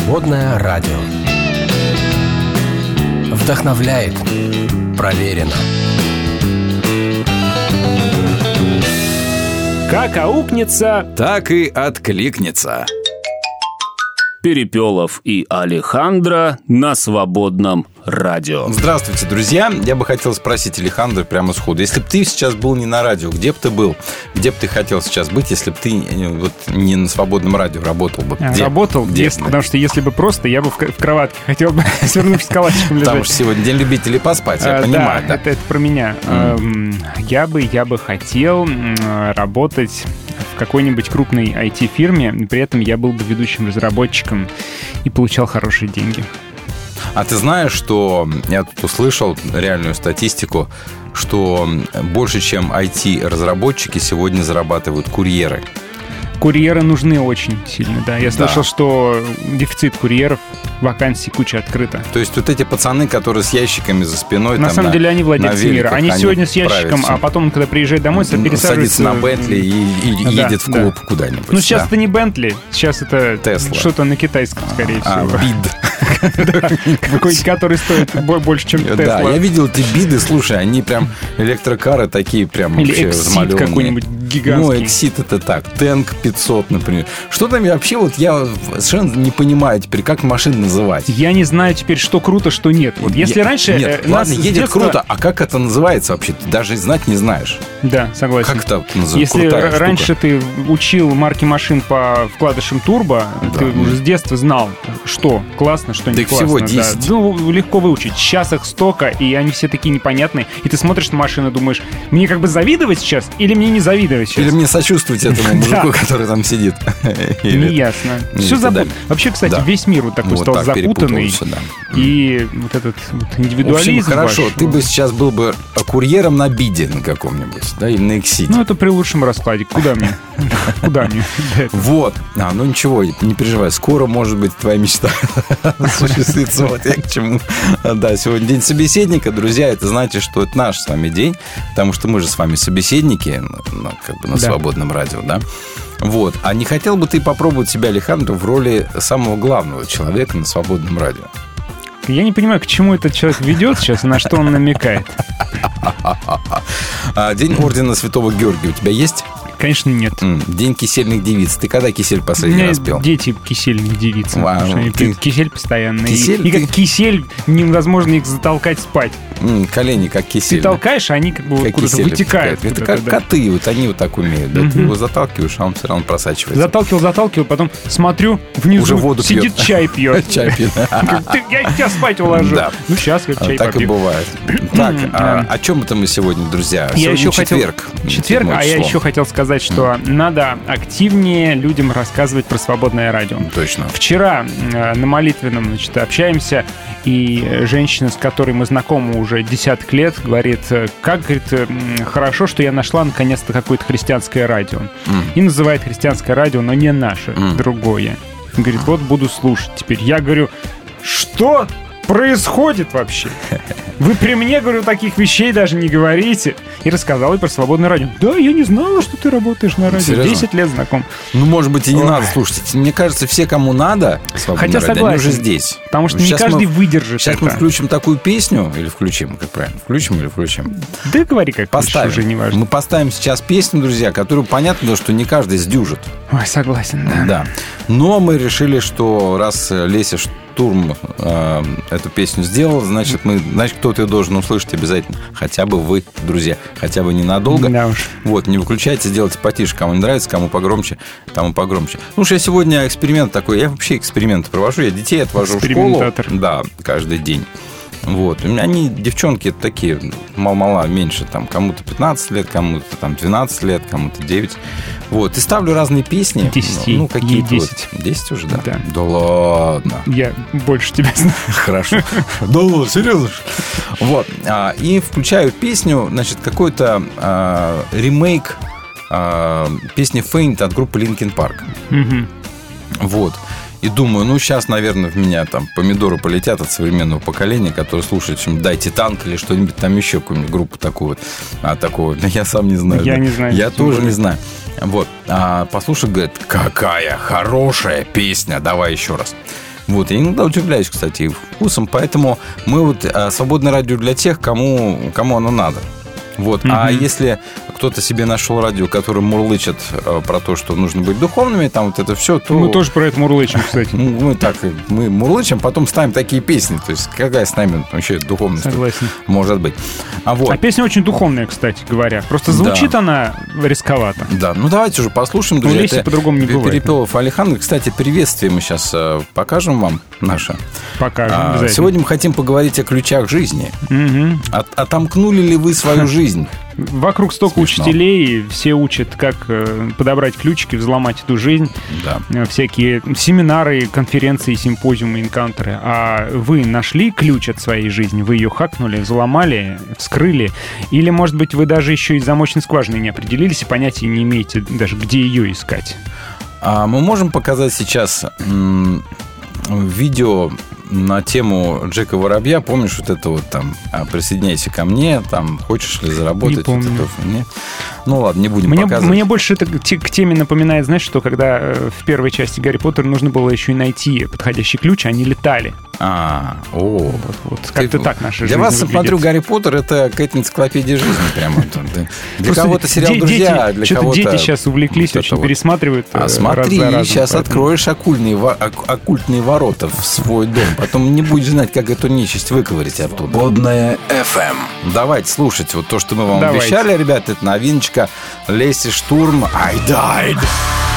Свободное радио. Вдохновляет. Проверено. Как аукнется, Так и откликнется. Перепелов и Алехандро на свободном радио. Здравствуйте, друзья. Я бы хотел спросить Александра прямо сходу. Если бы ты сейчас был не на радио, где бы ты был? Где бы ты хотел сейчас быть, если бы ты э, вот не на свободном радио работал бы? Где? Работал, Где? если- потому что если бы просто, я бы в, кроватке хотел бы свернувшись с калачиком лежать. Потому что сегодня день любителей поспать, я А, понимаю, да. Это, это про меня. Эм, Я бы, я бы хотел работать в какой-нибудь крупной IT-фирме, при этом я был бы ведущим разработчиком и получал хорошие деньги. А ты знаешь, что я тут услышал реальную статистику, что больше, чем IT-разработчики сегодня зарабатывают курьеры. Курьеры нужны очень сильно, да. Я Да. слышал, что дефицит курьеров, вакансий куча открыта. То есть вот эти пацаны, которые с ящиками за спиной... На там самом деле они владельцы на великах, мира. Они, сегодня с ящиком, а потом, когда приезжает домой, всем. пересаживается... Садится на Бентли и, и Да, едет в да. клуб куда-нибудь. Ну, сейчас да. это не Бентли, сейчас это Тесла. что-то на китайском, скорее А, всего. бид. Какой-нибудь, который стоит бо- больше, чем Да, Тесла. я видел эти биды, слушай, они прям электрокары такие прям вообще взмаленные. какой-нибудь Ну, гигантский. Exit это так, Тэнк 500, например. Что там вообще, вот я совершенно не понимаю теперь, как машин называть. Я не знаю теперь, что круто, что нет. Вот если Я- раньше Нет, э, ладно, едет детства- круто, а как это называется вообще? Ты даже знать не знаешь. Да, согласен. Как это называется? Если Крутая р- штука. раньше ты учил марки машин по вкладышам турбо, ты уже с детства знал, что классно, что не Да классно. всего да. 10. Ну, легко выучить. Сейчас их столько, и они все такие непонятные. И ты смотришь на машину и думаешь, мне как бы завидовать сейчас или мне не завидовать сейчас? Или мне сочувствовать этому мужику, который там сидит. Неясно. Все запутано. Вообще, кстати, весь мир вот такой стал запутанный. И вот этот индивидуализм. хорошо, ты бы сейчас был бы курьером на биде на каком-нибудь, да, или на Эксите. Ну, это при лучшем раскладе. Куда мне? Куда мне? Вот. А, ну ничего, не переживай. Скоро, может быть, твоя мечта осуществится. Вот я к чему. Да, сегодня день собеседника. Друзья, это значит, что это наш с вами день, потому что мы же с вами собеседники, на- на- как бы на Да. свободном радио, да? Вот. А не хотел бы ты попробовать себя, Александр, в роли самого главного человека на свободном радио? Я не понимаю, к чему этот человек ведет сейчас и на что он намекает. А, День ордена Святого Георгия у тебя есть? Конечно, нет. День кисельных девиц. Ты когда кисель последний раз пел? дети что они ты- кисель постоянно. И- Кисель и, ты- как кисель невозможно их затолкать спать. Колени как кисель. Ты толкаешь, а они как бы Как куда-то вытекают. Это как коты, вот они вот так умеют. Да? Ты его заталкиваешь, а он все равно просачивается. Заталкивал, заталкивал, потом смотрю, внизу Уже воду сидит чай пьет. Чай пьет. Говорит, «Ты- Я тебя спать уложу. Ну, сейчас как чай Так и бывает. Так, а о чем это мы сегодня, друзья? Я Сегодня еще хотел- четверг. Четверг, а я еще хотел сказать, что надо активнее людям рассказывать про свободное радио. Точно. Вчера э, на молитвенном значит, общаемся, и женщина, с которой мы знакомы уже десяток лет, говорит, э, как говорит, э, хорошо, что я нашла наконец-то какое-то христианское радио. М. И называет христианское радио, но не наше, М. другое. Говорит, вот буду слушать теперь. Я говорю, что происходит вообще? Вы при мне, говорю, таких вещей даже не говорите. И рассказал ей про свободное радио. Да, я не знала, что ты работаешь на радио. Серьезно? 10 лет знаком. Ну, может быть, и не Ой. надо слушать. Мне кажется, все, кому надо, свободное Хотя радио, они согласен. уже здесь. Потому что Сейчас не каждый мы- выдержит Сейчас это. мы включим такую песню, или включим, как правильно? Включим или включим? Да говори как хочешь, Поставим. уже не важно. Мы поставим сейчас песню, друзья, которую понятно, что не каждый сдюжит. Ой, согласен, да. Да. Но мы решили, что раз Леся Штурм э, эту песню сделал, значит, мы, значит, кто-то ее должен услышать обязательно. Хотя бы вы, друзья. Хотя бы ненадолго. Да уж. Вот, не выключайте, сделайте потише. Кому не нравится, кому погромче, тому погромче. Ну уж я сегодня эксперимент такой. Я вообще эксперименты провожу. Я детей отвожу в школу. Да, каждый день. Вот. Они, девчонки, такие, мало-мало, меньше. Там, кому-то 15 лет, кому-то там 12 лет, кому-то 9. Вот. И ставлю разные песни. Десяти. Ну, какие-то Ей вот. 10. 10 уже, да? Да. Да ладно. Я больше тебя знаю. Хорошо. Да ладно, серьезно? Вот. А, И включаю песню, значит, какой-то а, ремейк а, песни Faint от группы Linkin Park. Вот. И думаю, ну, сейчас, наверное, в меня там помидоры полетят от современного поколения, которое слушает чем «Дайте танк» или что-нибудь там еще, какую-нибудь группу такую вот. А, такого, я сам не знаю. Я да. не знаю, Я тоже более. не знаю. Вот. А послушай, говорит, какая хорошая песня, давай еще раз. Вот, я иногда удивляюсь, кстати, вкусом, поэтому мы вот а, свободное радио для тех, кому, кому оно надо. Вот. А если кто-то себе нашел радио, которое мурлычет э, про то, что нужно быть духовными, там вот это все, то... Мы тоже про это мурлычем, кстати. Ну, Мы так, мы мурлычем, потом ставим такие песни. То есть какая с нами вообще духовность Согласен. может быть? А вот. А песня очень духовная, кстати говоря. Просто звучит Да. она рисковато. Да, ну давайте уже послушаем, друзья. Леси Это по-другому не бывает. Перепелов Александр. Кстати, приветствие мы сейчас покажем вам наше. Покажем А. Сегодня мы хотим поговорить о ключах жизни. Мгм. От- отомкнули ли вы свою жизнь? Вокруг столько Смешно. учителей, все учат, как э, подобрать ключики, взломать эту жизнь. Да. Э, Всякие семинары, конференции, симпозиумы, инкаунтеры. А вы нашли ключ от своей жизни? Вы ее хакнули, взломали, вскрыли? Или, может быть, вы даже еще и замочной скважиной не определились и понятия не имеете даже, где ее искать? А мы можем показать сейчас видео на тему Джека Воробья. Помнишь вот это вот там а, «Присоединяйся ко мне», там «Хочешь ли заработать?» Не помню. Это не? Ну ладно, не будем Мне, показывать. мне больше это к те- к теме напоминает, знаешь, что когда э, в первой части Гарри Поттера нужно было еще и найти подходящий ключ, а они летали. А, о. Вот, вот как-то так наша Для жизнь вас, выглядит. смотрю, Гарри Поттер это какая-то энциклопедия жизни прямо. Для кого-то сериал «Друзья», для что-то кого-то... дети сейчас увлеклись, очень пересматривают. э, А раз смотри, сейчас откроешь оккультные, во- ок- оккультные ворота в свой дом. Потом не будешь знать, как эту нечисть выковырить оттуда. Водная FM. Давайте слушать вот то, что мы вам обещали, ребята. Это новиночка Леси Штурм «I died».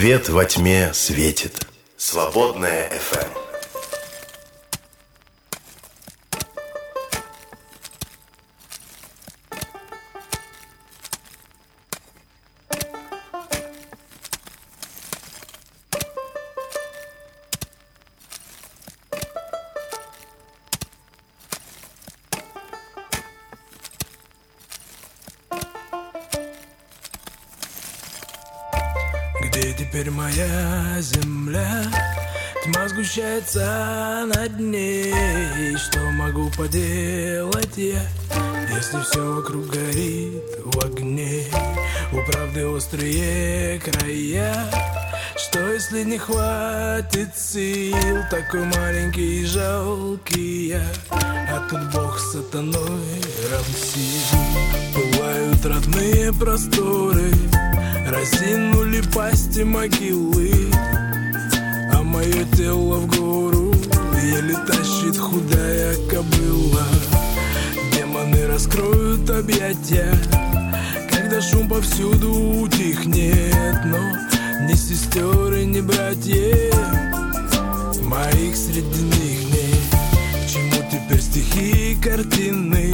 Свет во тьме светит. Свободная. FM. Хватит сил Такой маленький и жалкий я. А тут Бог сатаной рамсит Бывают родные просторы Разинули пасти могилы. А мое тело в гору Еле тащит худая кобыла. Демоны раскроют объятия Когда шум повсюду утихнет Но ни сестер и ни братьев Моих среди них нет. К чему теперь стихи и картины?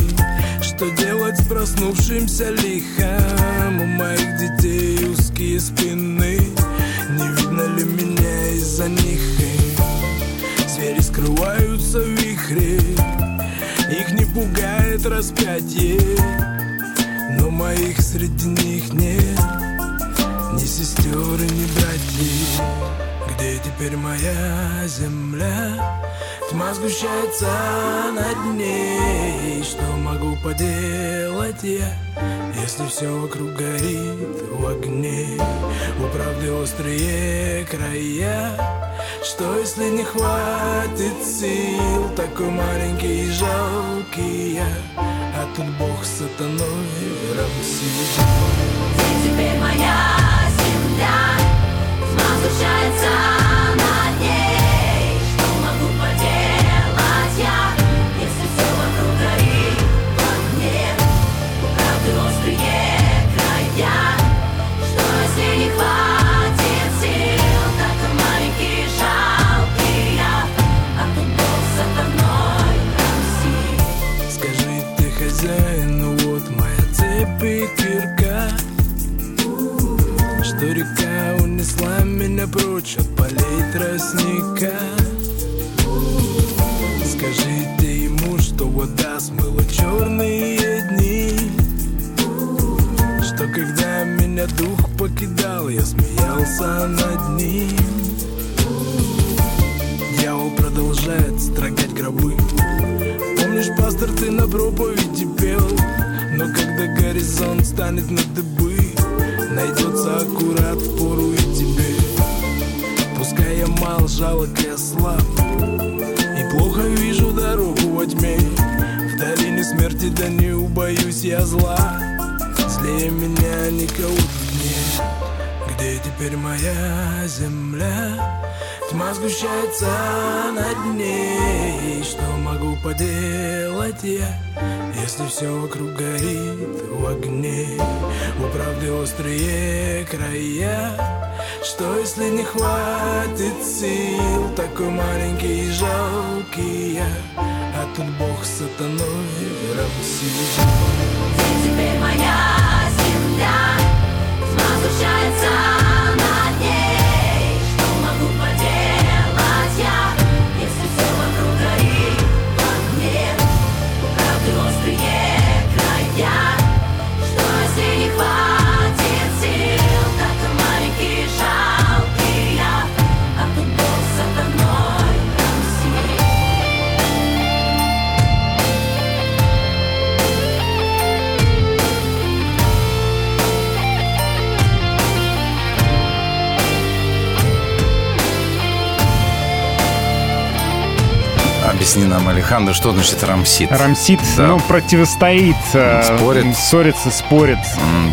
Что делать с проснувшимся лихом? У моих детей узкие спины. Не видно ли меня из-за них? Звери скрываются в вихре. Их не пугает распятие. Но моих среди них нет Ни сестер ни братьев Где теперь моя земля? Тьма сгущается над ней. Что могу поделать я Если все вокруг горит в огне? У правды острые края. Что если не хватит сил? Такой маленький и жалкий я. А тут Бог сатаной рамсит Теперь моя А Скажи ты хозяин, вот моя цепь река унесла меня прочь от полей тростника Скажите ему, что вода смыла черные дни. Что когда меня дух покидал, я смеялся над ним. Дьявол продолжает строгать гробы. Помнишь, пастор, ты на проповеди пел? Но когда горизонт станет на дыбы Найдется аккурат в пору и тебе. Пускай я мал, жалок и слаб И плохо вижу дорогу во тьме. В долине смерти, да не убоюсь я зла. Злее меня никого тут нет. Где теперь моя земля? Тьма сгущается над ней. Что могу поделать я Если все вокруг горит в огне? У правды острые края. Что если не хватит сил? Такой маленький и жалкий я. А тут Бог сатаной рамсит Теперь моя земля Тьма сгущается Объясни нам, Алехандро, что значит рамсит? Рамсит, Да. ну, противостоит. э, Спорит. Ссорится, спорит.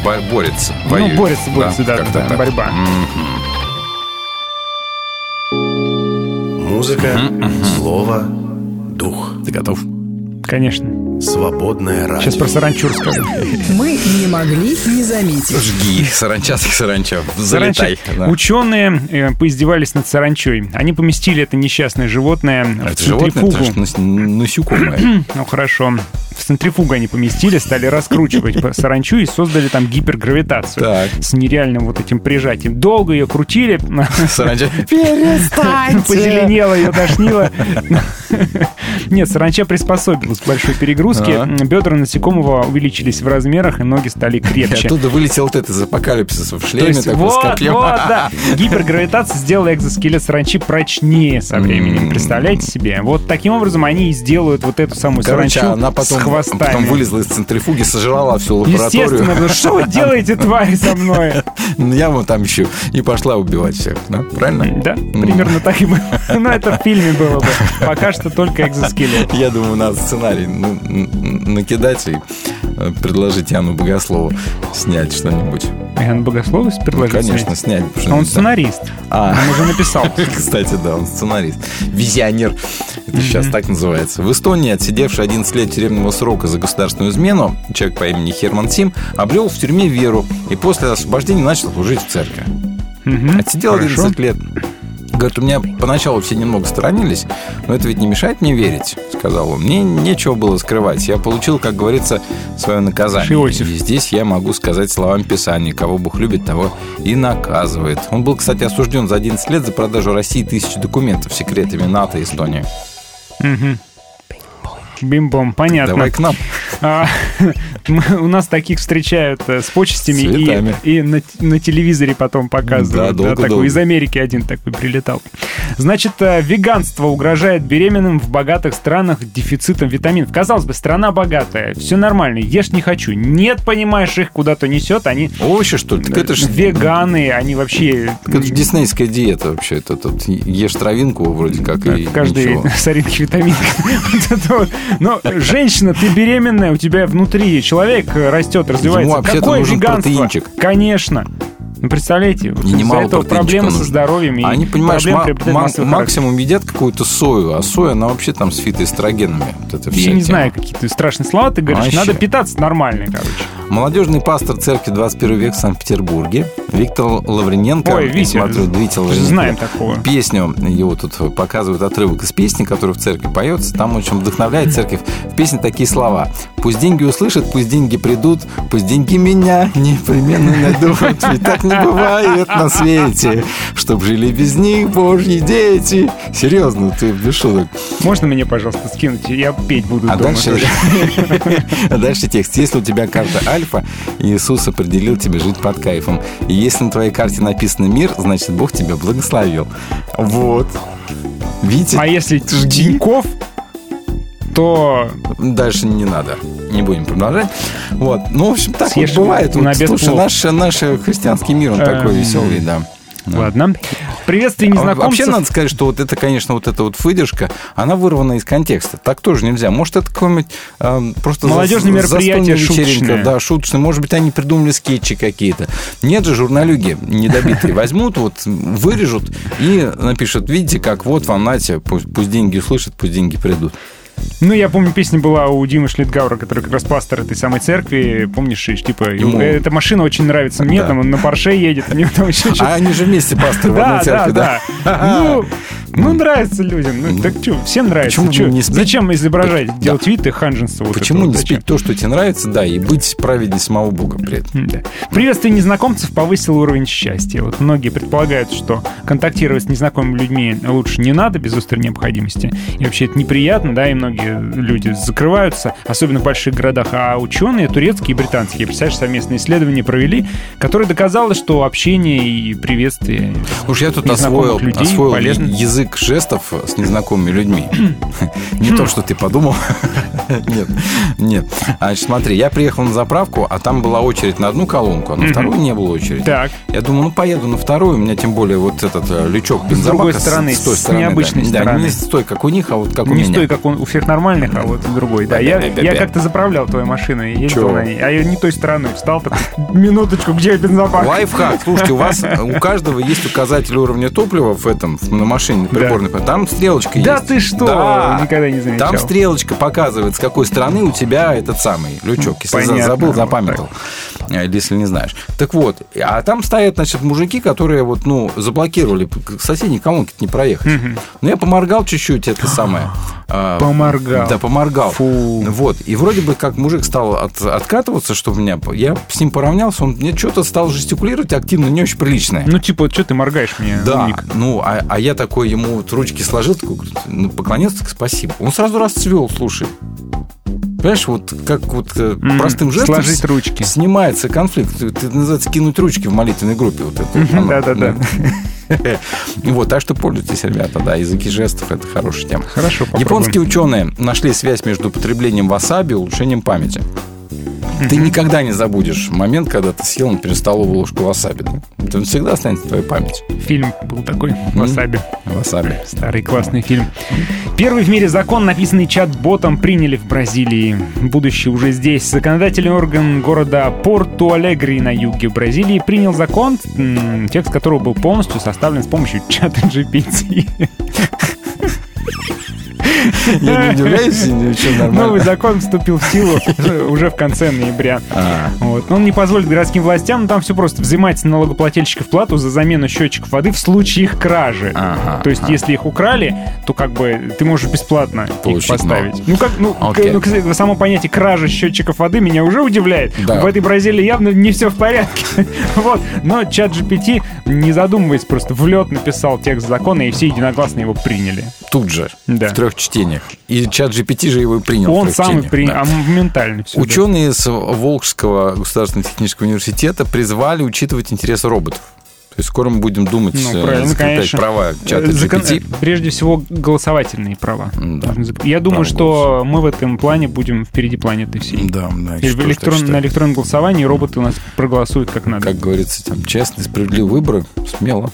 Бо- Борется, Ну, воюет. борется, борется, да, да, так. борьба. Мгм. Музыка, слово, дух. Ты готов? Конечно. Свободное радио. Сейчас про саранчу расскажу. Мы не могли не заметить. Жги, саранча так саранча, Саранча. залетай. Да. Ученые э, поиздевались над саранчой. Они поместили это несчастное животное в Это животное, центрифугу. это ж нас- насекомое. Ну хорошо. В центрифугу они поместили, стали раскручивать саранчу и создали там гипергравитацию. Так. С нереальным вот этим прижатием. Долго ее крутили. Саранча. Позеленела, ее тошнило. Нет, саранча приспособилась к большой перегрузке. Ага. Бедра насекомого увеличились в размерах, и ноги стали И крепче. оттуда вылетел вот этот из апокалипсиса в шлеме есть, такой вот, вот, да. Гипергравитация сделала экзоскелет саранчи прочнее со временем. Представляете себе? Вот таким образом они и сделают вот эту самую Короче, саранчу она потом, хвостами. потом вылезла из центрифуги, сожрала всю лабораторию. Естественно, ну что вы делаете, твари, со мной? Ну, Я вон там ищу. И пошла убивать всех, да? Правильно? Да, примерно так и было. Но это в фильме было бы. Пока что только экзоскелет. Я думаю, надо сценарий ну, накидать и э, предложить Яну Богослову снять что-нибудь. Ян Богословец Ну, предложил конечно, снять. Он сценарист. А, Он уже написал. Кстати, да, он сценарист. Визионер. Это сейчас так называется. В Эстонии, отсидевший 11 лет тюремного срока за государственную измену, человек по имени Херман Сим обрел в тюрьме веру и после освобождения начал служить в церкви. Мгм. Отсидел Хорошо. 11 лет. Говорит, у меня поначалу все немного сторонились, но это ведь не мешает мне верить, сказал он. Мне нечего было скрывать. Я получил, как говорится, свое наказание. Иосиф. И здесь я могу сказать словами Писания. Кого Бог любит, того и наказывает. Он был, кстати, осужден за 11 лет за продажу России тысячи документов секретами НАТО и Эстонии. Мгм. Бим-бом, понятно. Давай к нам. А, у нас таких встречают э, с почестями и, и на, телевизоре потом показывают. Такой. Из Америки один такой прилетал. Значит, э, веганство угрожает беременным в богатых странах дефицитом витаминов. Казалось бы, страна богатая, все нормально, ешь не хочу. Нет, понимаешь, их куда-то несет, они Овощи, что ли? Так это же веганы, они вообще... это ж диснейская диета вообще. Это тут ешь травинку вроде как и в каждой ничего. соринке витаминка. Вот это вот. Но, женщина, ты беременная, у тебя внутри человек э, растет, развивается. Ему вообще-то Какое нужен веганство? протеинчик. Конечно. Ну, представляете, вот из-за этого проблемы со нужно. здоровьем. и Они, понимаешь, характер. максимум едят какую-то сою, а соя, она вообще там с фитоэстрогенами. Вот это Я не тема. знаю, какие ты страшные слова ты говоришь. Вообще. Надо питаться нормально, короче. Молодежный пастор церкви 21 века в Санкт-Петербурге Виктор Лаврененко. Ой, Витя, смотрю, Витя Лаврененко. знаем такого. Песню, его тут показывают отрывок из песни, которая в церкви поется. Там очень вдохновляет церковь. В песне такие слова. Пусть деньги услышат, пусть деньги придут, пусть деньги меня непременно найдут. Ведь так не бывает на свете, чтоб жили без них божьи дети. Серьезно, ты без шуток. Можно мне, пожалуйста, скинуть? Я петь буду А дома дальше, а дальше текст. Если у тебя карта Альфа, Иисус определил тебе жить под кайфом. И если на твоей карте написано мир, значит Бог тебя благословил. Вот. Видите? А если. Тиньков, то Дальше не надо. Не будем продолжать. Вот. Ну, в общем, так Съешь вот бывает. на Вот, слушай, плов. наш, наш христианский мир, он такой Эм, веселый, да. Да. ладно. Приветствие А незнакомцев. Вообще надо сказать, что вот это, конечно, вот эта вот выдержка, она вырвана из контекста. Так тоже нельзя. Может, это какое-нибудь эм, просто Молодежное за- мероприятие шуточное. Да, шуточное. Может быть, они придумали скетчи какие-то. Нет же, журналюги недобитые возьмут, вот вырежут и напишут, видите, как вот вам, нате, пусть, пусть деньги услышат, пусть деньги придут. Ну, я помню, песня была у Димы Шлитгаура, который как раз пастор этой самой церкви. Помнишь, типа, Ему- эта машина очень нравится мне, Да. там он на Порше едет, у него там еще А они же вместе пасторы в одной церкви, да. Ну, ну, нравится людям. Ну, так что, всем нравится. Почему Чё, не спеть? Зачем изображать, делать вид и ханженство? вот Почему не? Зачем? спеть то, что тебе нравится, да, и быть праведнее самого Бога при этом? Да. Приветствие незнакомцев повысило уровень счастья. Вот многие предполагают, что контактировать с незнакомыми людьми лучше не надо без острой необходимости. И вообще это неприятно, да, и многие люди закрываются, особенно в больших городах. А ученые, турецкие и британские, представляешь, совместные исследования провели, которые доказало, что общение и приветствие Уж я тут освоил, людей освоил полезно. язык жестов с незнакомыми людьми. Не то, что ты подумал. Нет, нет. Значит, смотри, я приехал на заправку, а там была очередь на одну колонку, а на вторую не было очереди. Так. Я думаю, ну поеду на вторую, у меня тем более вот этот э, лючок бензобака другой стороны, той с стороны, да. необычной Да, стороны. не стой, как у них, а вот как у не меня. стой, как у всех нормальных, а вот другой. Да, я, я как-то заправлял твою машину и ездил Чё? на ней. А я не той стороной встал, так, минуточку, где бензобак? Лайфхак. Слушайте, у вас у каждого есть указатель уровня топлива в этом на машине, приборной. Там стрелочка Да есть. ты что? Да. Никогда не замечал. Там стрелочка показывает, с какой страны у тебя этот самый лючок. Если Понятно. забыл, Вот запамятовал. Э, Или если не знаешь. Так вот, а там стоят, значит, мужики, которые вот, ну, заблокировали. К соседней колонке не проехать. Ну, я поморгал чуть-чуть, это самое. а, Поморгал. Да, поморгал. Фу. Вот. И вроде бы как мужик стал от- откатываться, что у меня... Я с ним поравнялся, он мне что-то стал жестикулировать активно, не очень приличное. Ну, типа, что ты моргаешь мне? Да, умник? ну, а, а я такой ему вот ручки сложил, такой, ну, поклонился, так спасибо. Он сразу расцвел, слушай. Понимаешь, вот как вот Мгм. простым жестом Сложить ручки. снимается конфликт. Это называется кинуть ручки в молитвенной группе. Вот это. Да-да-да. Вот, так что пользуйтесь, ребята, да, языки жестов – это хорошая тема. Хорошо, попробуем. Японские ученые нашли связь между употреблением васаби и улучшением памяти. Ты никогда не забудешь момент, когда ты съел, например, столовую ложку васаби. Это всегда останется в твоей памяти. Фильм был такой, «Васаби». Васаби. Старый классный фильм. Первый в мире закон, написанный чат-ботом, приняли в Бразилии. Будущее уже здесь. Законодательный орган города Порту-Алегри на юге Бразилии принял закон, текст которого был полностью составлен с помощью чата GPT. Я не удивляюсь, ничего Новый нормально. закон вступил в силу уже в конце ноября. А, Вот. Он не позволит городским властям, ну, там все просто, взимать с налогоплательщиков плату за замену счетчиков воды в случае их кражи. То есть, если их украли, то как бы ты можешь бесплатно их поставить. Ну, как, ну, ну, к- само понятие кражи счетчиков воды меня уже удивляет. В этой Бразилии явно не все в порядке. вот. Но чат GPT, не задумываясь, просто в лед написал текст закона, и все единогласно его приняли. тут же, Да. в трех чтениях. И чат GPT же его принял. Он сам и принял, да. а моментально все. Ученые с Волжского государственного технического университета призвали учитывать интересы роботов. То есть скоро мы будем думать, Ну, э, правильно, конечно. права чата Э, закон- GPT. Прежде всего, голосовательные права. Да. Я думаю, что мы в этом плане будем впереди планеты всей. Да, да, И в электрон- на электронном голосовании роботы у нас проголосуют как надо. Как говорится, там, честные, справедливые выборы, смело.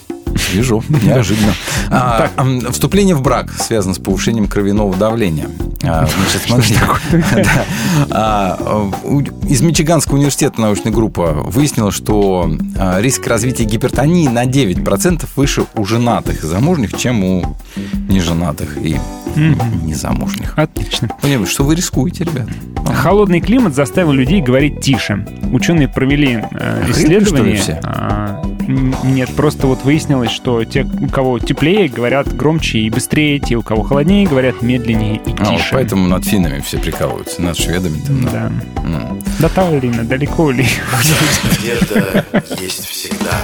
Вижу, неожиданно. А, м, Вступление в брак связано с повышением кровяного давления. А, Значит, смотри. Да. А, Из Мичиганского университета научная группа выяснила, что а, риск развития гипертонии на 9% выше у женатых и замужних, чем у неженатых и незамужних. Отлично. Понимаете, что вы рискуете, ребят? Холодный климат заставил людей говорить тише. Ученые провели э, исследование. что ли, все? А, нет, просто вот выяснилось, что те, у кого теплее, говорят громче и быстрее, те, у кого холоднее, говорят медленнее и А, вот тише. поэтому над финнами все прикалываются, над шведами. Там, да. Да. Да далеко ли? Надежда есть всегда.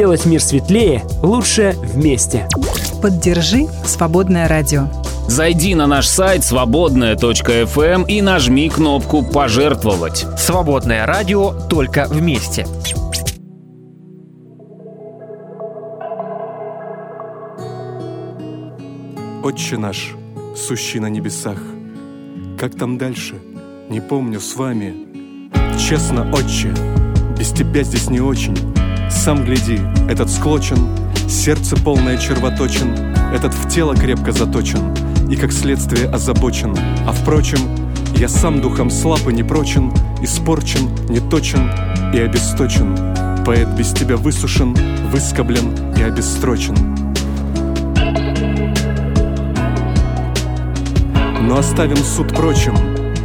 Сделать мир светлее лучше вместе. Поддержи «Свободное радио». Зайди на наш сайт свободная.фм и нажми кнопку «Пожертвовать». Свободное радио только вместе. Отче наш, сущий на небесах, как там дальше, не помню с вами. Честно, отче, без тебя здесь не очень. Сам гляди, этот склочен, сердце полное червоточен, этот в тело крепко заточен и как следствие озабочен. А впрочем, я сам духом слаб и непрочен, испорчен, неточен и обесточен. Поэт без тебя высушен, выскоблен и обестрочен. Но оставим суд прочим,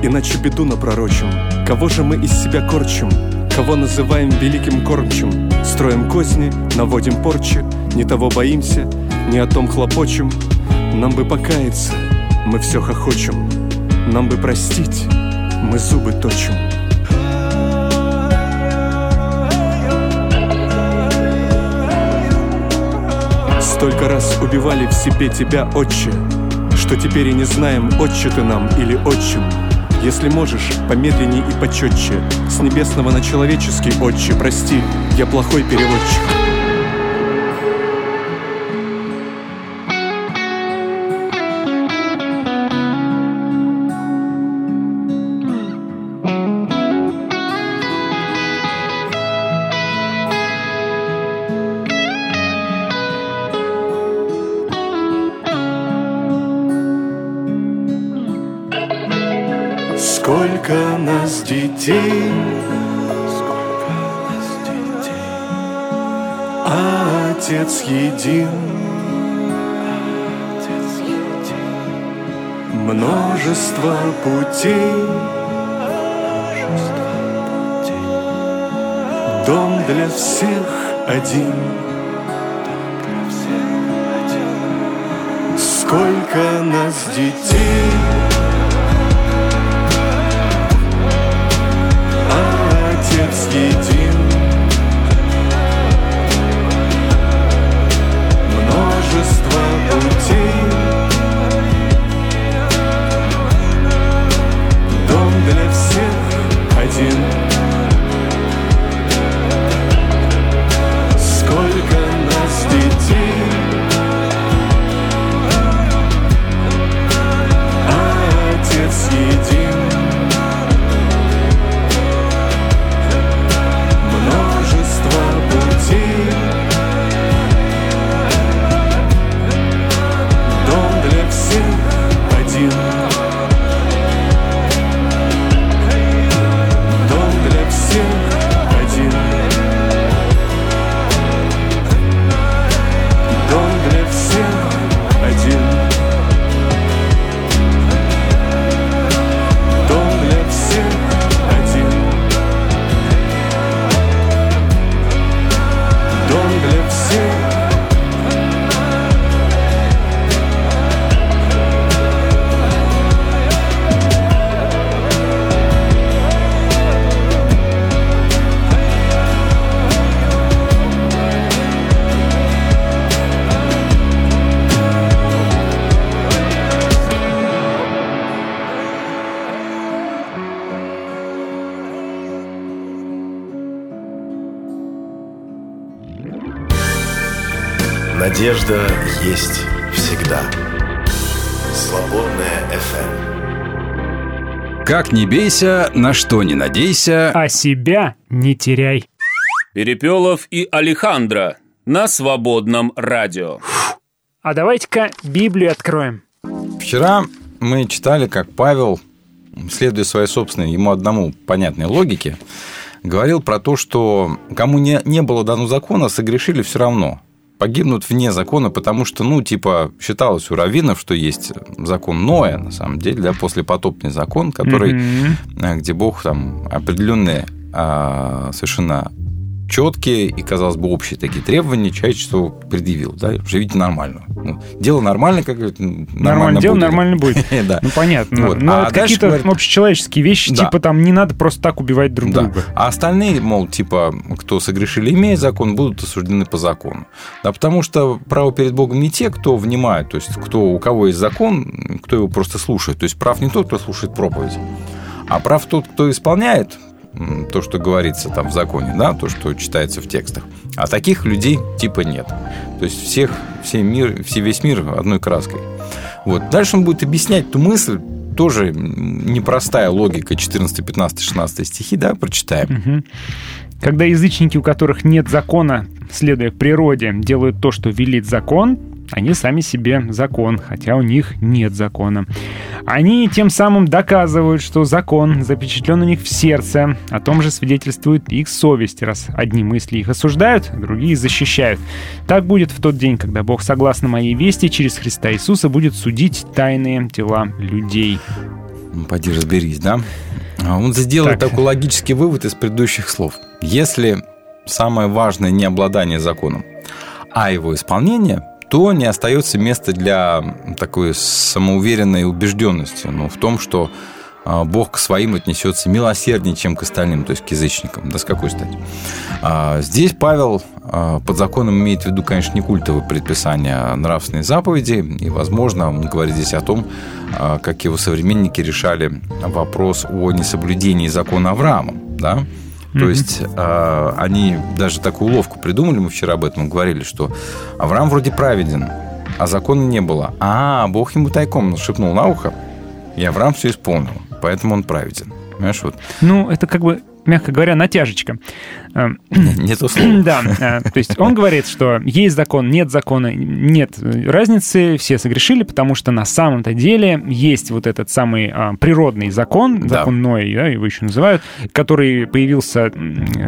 иначе беду напророчим. Кого же мы из себя корчим? Кого называем великим кормчим? Строим козни, наводим порчи, не того боимся, не о том хлопочем. Нам бы покаяться, мы все хохочем. Нам бы простить, мы зубы точим. Столько раз убивали в себе тебя, отче, что теперь и не знаем, отче ты нам или отчим. Если можешь, помедленней и почетче, с небесного на человеческий, отче, прости, я плохой переводчик. Множество путей, дом для всех один. Сколько нас детей, Надежда есть всегда. Свободная FM. Как не бейся, на что не надейся. А себя не теряй. Перепелов и Алехандро на свободном радио. А давайте-ка Библию откроем. Вчера мы читали, как Павел, следуя своей собственной, ему одному понятной логике, говорил про то, что кому не, не было дано закона, согрешили все равно. Погибнут вне закона, потому что, ну, типа, считалось у раввинов, что есть закон Ноя, на самом деле, да, послепотопный закон, который, э, где Бог там определенные а, совершенно четкие и, казалось бы, общие такие требования человечество предъявил. Да? Живите нормально. Ну, дело нормально, как говорят, нормально, Нормально дело, будет. нормально будет. Да. Ну, понятно. Вот. Но А какие-то говорит- общечеловеческие вещи, Да. типа там не надо просто так убивать друг Да. друга. А остальные, мол, типа, кто согрешили, имея закон, будут осуждены по закону. Да, потому что право перед Богом не те, кто внимает, то есть кто, у кого есть закон, кто его просто слушает. То есть прав не тот, кто слушает проповедь, а прав тот, кто исполняет то, что говорится там в законе, да, то, что читается в текстах. А таких людей типа нет. То есть всех, все мир, все, весь мир одной краской. Вот. Дальше он будет объяснять ту мысль, тоже непростая логика 14, 15, 16 стихи, да, прочитаем. Мгм. Когда язычники, у которых нет закона, следуя природе, делают то, что велит закон, они сами себе закон, хотя у них нет закона. Они тем самым доказывают, что закон запечатлен у них в сердце. О том же свидетельствует их совесть, раз одни мысли их осуждают, другие защищают. Так будет в тот день, когда Бог, согласно моей вести, через Христа Иисуса будет судить тайные дела людей. Ну, Поди разберись, да? А Он сделает Так. такой логический вывод из предыдущих слов. Если самое важное не обладание законом, а его исполнение, то не остается места для такой самоуверенной убежденности ну, в том, что а, Бог к своим отнесется милосерднее, чем к остальным, то есть к язычникам. Да с какой стати? А, Здесь Павел а, под законом имеет в виду, конечно, не культовые предписания, а нравственные заповеди. И, возможно, он говорит здесь о том, как его современники решали вопрос о несоблюдении закона Авраамом. Да? То Мгм. есть а, они даже такую уловку придумали, мы вчера об этом говорили, что Авраам вроде праведен, а закона не было. А, Бог ему тайком шепнул на ухо, и Авраам все исполнил, поэтому он праведен. Понимаешь, вот Ну, это как бы, мягко говоря, натяжечка. Эм, не то слово. Да, э, то есть он говорит, что есть закон, нет закона, нет разницы, все согрешили, потому что на самом-то деле есть вот этот самый а, природный закон, Да. закон Ноя, да, его еще называют, который появился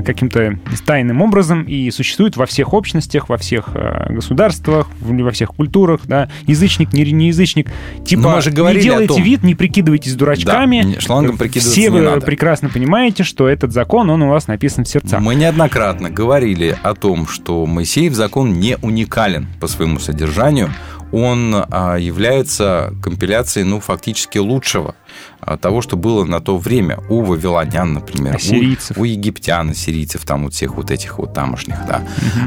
каким-то тайным образом и существует во всех общностях, во всех э, государствах, во всех культурах, да, язычник, не, не язычник, типа говорили не делайте том- вид, не прикидывайтесь дурачками, Да, шлангом прикидываться все вы прекрасно понимаете, что этот закон, он у вас написан в сердцах. Мы неоднократно говорили о том, что Моисеев закон не уникален по своему содержанию. Он а, является компиляцией, ну, фактически лучшего а, того, что было на то время у вавилонян, например, у- Ассирийцев. у, египтян, ассирийцев, там вот всех вот этих вот тамошних, да.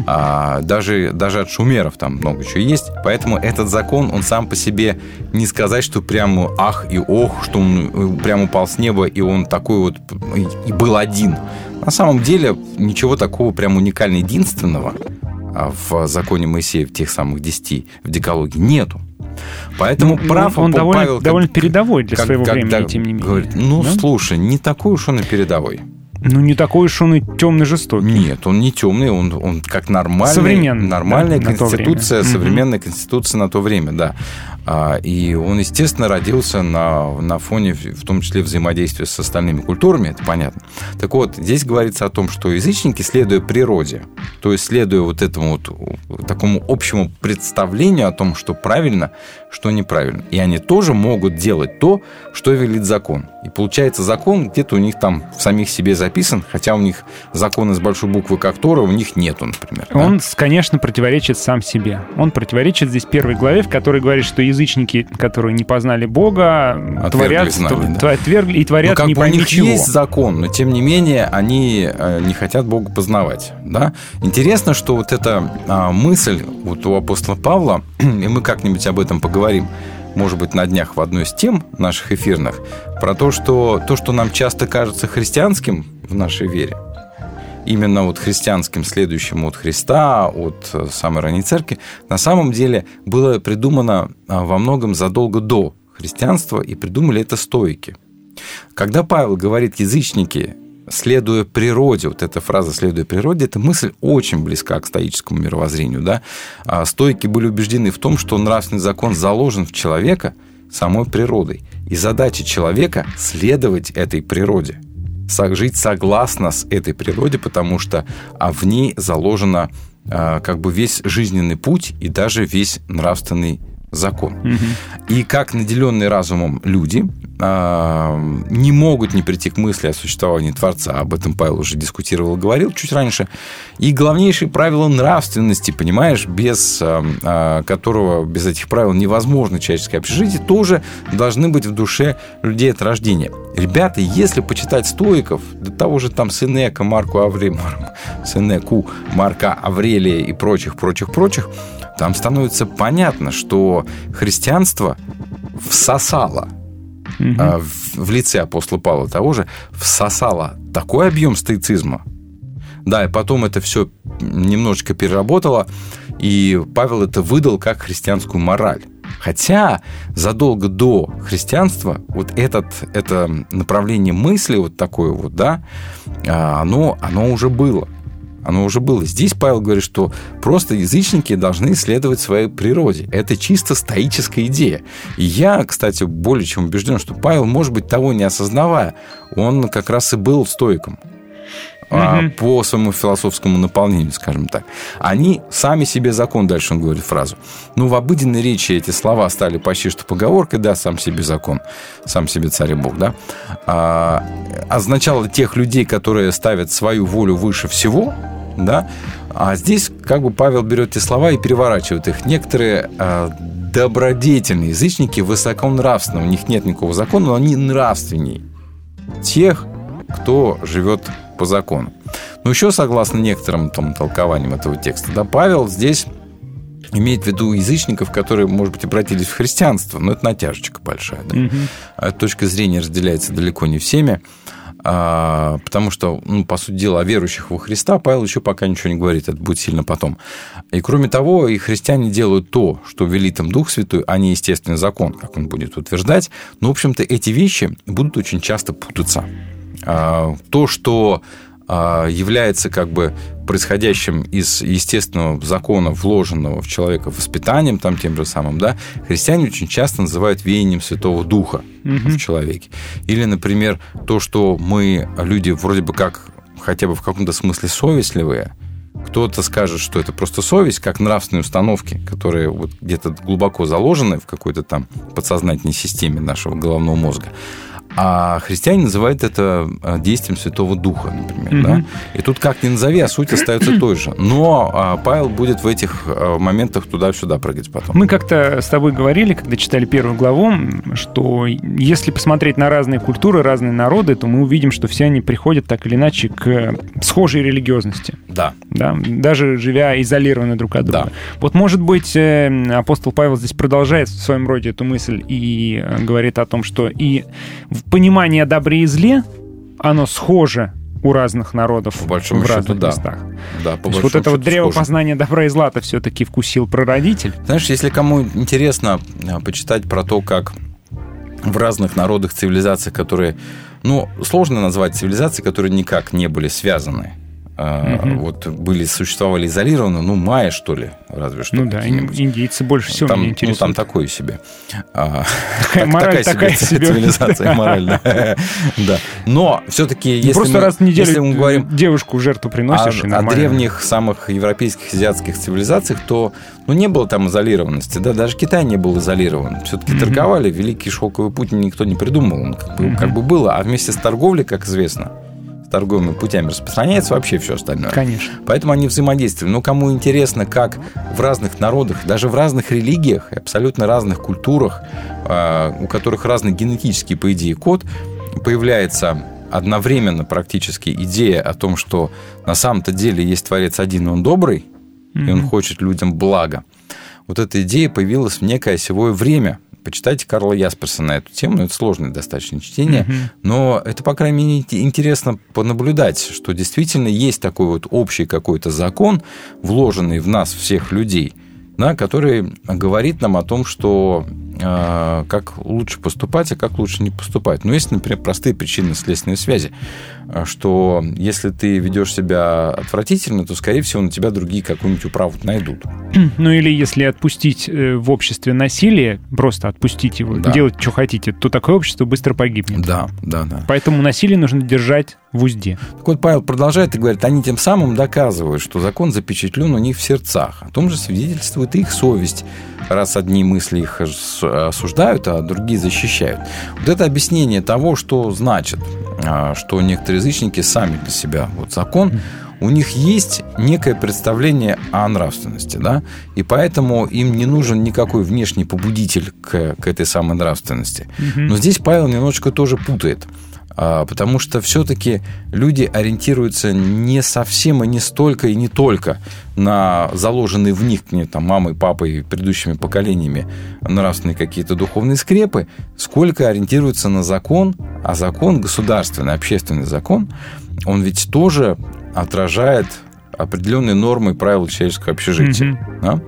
А, даже, даже от шумеров там много чего есть. Поэтому этот закон, он сам по себе не сказать, что прямо ах и ох, что он э, прямо упал с неба, и он такой вот и- был один. На самом деле ничего такого прям уникально единственного в законе Моисея, в тех самых десяти, в Декалоге, нету. Поэтому Ну, прав он, он Павел, довольно, как- довольно передовой для как- своего когда времени, тем не менее. говорит, ну, Да? слушай, не такой уж он и передовой. Ну, не такой уж он и темный жестокий. Нет, он не темный, он, он как нормальный, Современный, нормальная да, конституция, современная конституция на то время, да. А, И он, естественно, родился на, на фоне, в том числе, взаимодействия с остальными культурами, это понятно. Так вот, здесь говорится о том, что язычники, следуя природе, то есть следуя вот этому вот такому общему представлению о том, что правильно, что неправильно. И они тоже могут делать то, что велит закон. И получается, закон где-то у них там в самих себе записан, хотя у них закон из большой буквы как Тора у них нету, например. да? Он, конечно, противоречит сам себе. Он противоречит здесь первой главе, в которой говорит, что язычники, которые не познали Бога, творят, знание, тв- отвергли и Ну, творят как не бы у пойми них чего. есть закон, но тем не менее они э, не хотят Бога познавать. Да? Интересно, что вот эта а, мысль вот у апостола Павла, и мы как-нибудь об этом поговорим, может быть, на днях в одной из тем наших эфирных, про то, что то, что нам часто кажется христианским в нашей вере, именно вот христианским, следующим от Христа, от э, самой ранней церкви, на самом деле было придумано а, во многом задолго до христианства, и придумали это стоики. Когда Павел говорит язычники, следуя природе, вот эта фраза «следуя природе», эта мысль очень близка к стоическому мировоззрению. Да? А Стоики были убеждены в том, что нравственный закон заложен в человека самой природой. И задача человека – следовать этой природе, жить согласно с этой природе, потому что а, в ней заложено а, как бы весь жизненный путь и даже весь нравственный закон. И как наделенные разумом люди а, не могут не прийти к мысли о существовании Творца. Об этом Павел уже дискутировал, говорил чуть раньше. И главнейшие правила нравственности, понимаешь, без а, которого, без этих правил невозможно человеческое общежитие, тоже должны быть в душе людей от рождения. Ребята, если почитать стоиков, до того же там Сенека, Марку Авре... Сенеку, Марка Аврелия и прочих, прочих, прочих, там становится понятно, что христианство всосало а, в, в лице апостола Павла того же, всосало такой объем стоицизма. Да, и потом это все немножечко переработало, и Павел это выдал как христианскую мораль. Хотя задолго до христианства вот этот, это направление мысли вот такое вот, да, а, оно, оно уже было. Оно уже было. Здесь Павел говорит, что просто язычники должны следовать своей природе. Это чисто стоическая идея. И я, кстати, более чем убежден, что Павел, может быть, того не осознавая, он как раз и был стоиком а, по своему философскому наполнению, скажем так. Они сами себе закон, дальше он говорит фразу. Ну, в обыденной речи эти слова стали почти что поговоркой, да, сам себе закон, сам себе царь и бог, да. А, означало тех людей, которые ставят свою волю выше всего, да, а здесь как бы Павел берет эти слова и переворачивает их. Некоторые а, добродетельные язычники высоконравственные, у них нет никакого закона, но они нравственней тех, кто живет по закону. Но еще, согласно некоторым там, толкованиям этого текста, да, Павел здесь имеет в виду язычников, которые, может быть, обратились в христианство, но это натяжечка большая. Да? Эта точка зрения разделяется далеко не всеми, а, потому что, ну, по сути дела, о верующих во Христа Павел еще пока ничего не говорит, это будет сильно потом. И кроме того, и христиане делают то, что велит им Дух Святой, а не естественный закон, как он будет утверждать. Но, в общем-то, эти вещи будут очень часто путаться. А, то, что а, является как бы происходящим из естественного закона, вложенного в человека воспитанием, там тем же самым, да, христиане очень часто называют веянием Святого Духа в человеке. Или, например, то, что мы, люди, вроде бы как хотя бы в каком-то смысле совестливые, кто-то скажет, что это просто совесть, как нравственные установки, которые вот где-то глубоко заложены в какой-то там подсознательной системе нашего головного мозга. А христиане называют это а, действием Святого Духа, например. Mm-hmm. Да? И тут как ни назови, а суть остается той же. Но а, Павел будет в этих а, моментах туда-сюда прыгать потом. Мы как-то с тобой говорили, когда читали первую главу, что если посмотреть на разные культуры, разные народы, то мы увидим, что все они приходят так или иначе к схожей религиозности. Да. да даже живя изолированно друг от друга. Да. Вот, может быть, э, апостол Павел здесь продолжает в своем роде эту мысль и э, говорит о том, что и понимание о добре и зле, оно схоже у разных народов По большому в счету, разных да. местах. Да, по То есть большому вот это вот древо схоже. познания добра и зла-то все-таки вкусил прародитель. Знаешь, если кому интересно а, почитать про то, как в разных народах, цивилизациях, которые, ну, сложно назвать цивилизации, которые никак не были связаны. Мгм. Вот были, существовали изолированно, ну, майя, что ли, разве что. Ну да, индийцы больше всего там, меня ну, интересуют. там такое себе. А, Такая мораль, такая себе. цивилизация, мораль, да. Но все-таки, Ну, если Просто мы- раз в неделю говорим девушку жертву приносишь, о, древних самых европейских, азиатских цивилизациях, то ну, не было там изолированности. Да, даже Китай не был изолирован. Все-таки торговали. Великий шелковый путь никто не придумал. Он как бы, было. А вместе с торговлей, как известно, торговыми путями распространяется вообще все остальное. Конечно. Поэтому они взаимодействуют. Но кому интересно, как в разных народах, даже в разных религиях, абсолютно разных культурах, э, у которых разный генетический, по идее, код, появляется одновременно практически идея о том, что на самом-то деле есть Творец один, он добрый, и он хочет людям блага. Вот эта идея появилась в некое осевое время. Почитайте Карла Ясперса на эту тему, это сложное достаточно чтение, Мгм. но это, по крайней мере, ин- интересно понаблюдать, что действительно есть такой вот общий какой-то закон, вложенный в нас всех людей, да, который говорит нам о том, что как лучше поступать, а как лучше не поступать. Ну, есть, например, простые причинно-следственные связи, э, что если ты ведешь себя отвратительно, то, скорее всего, на тебя другие какую-нибудь управу найдут. Ну или если отпустить э, в обществе насилие, просто отпустить его, Да. делать, что хотите, то такое общество быстро погибнет. Да, да, да. Поэтому насилие нужно держать в узде. Так вот, Павел продолжает и говорит, они тем самым доказывают, что закон запечатлен у них в сердцах. О том же свидетельствует и их совесть, раз одни мысли их ос- осуждают, а другие защищают. Вот это объяснение того, что значит, а, что некоторые язычники сами для себя, вот закон, у них есть некое представление о нравственности, да, и поэтому им не нужен никакой внешний побудитель к, к этой самой нравственности. Но здесь Павел немножечко тоже путает. А, Потому что все-таки люди ориентируются не совсем и не столько и не только на заложенные в них не, там, мамой, папой и предыдущими поколениями нравственные какие-то духовные скрепы, сколько ориентируются на закон, а закон, государственный, общественный закон, он ведь тоже отражает определенные нормы и правила человеческого общежития. да?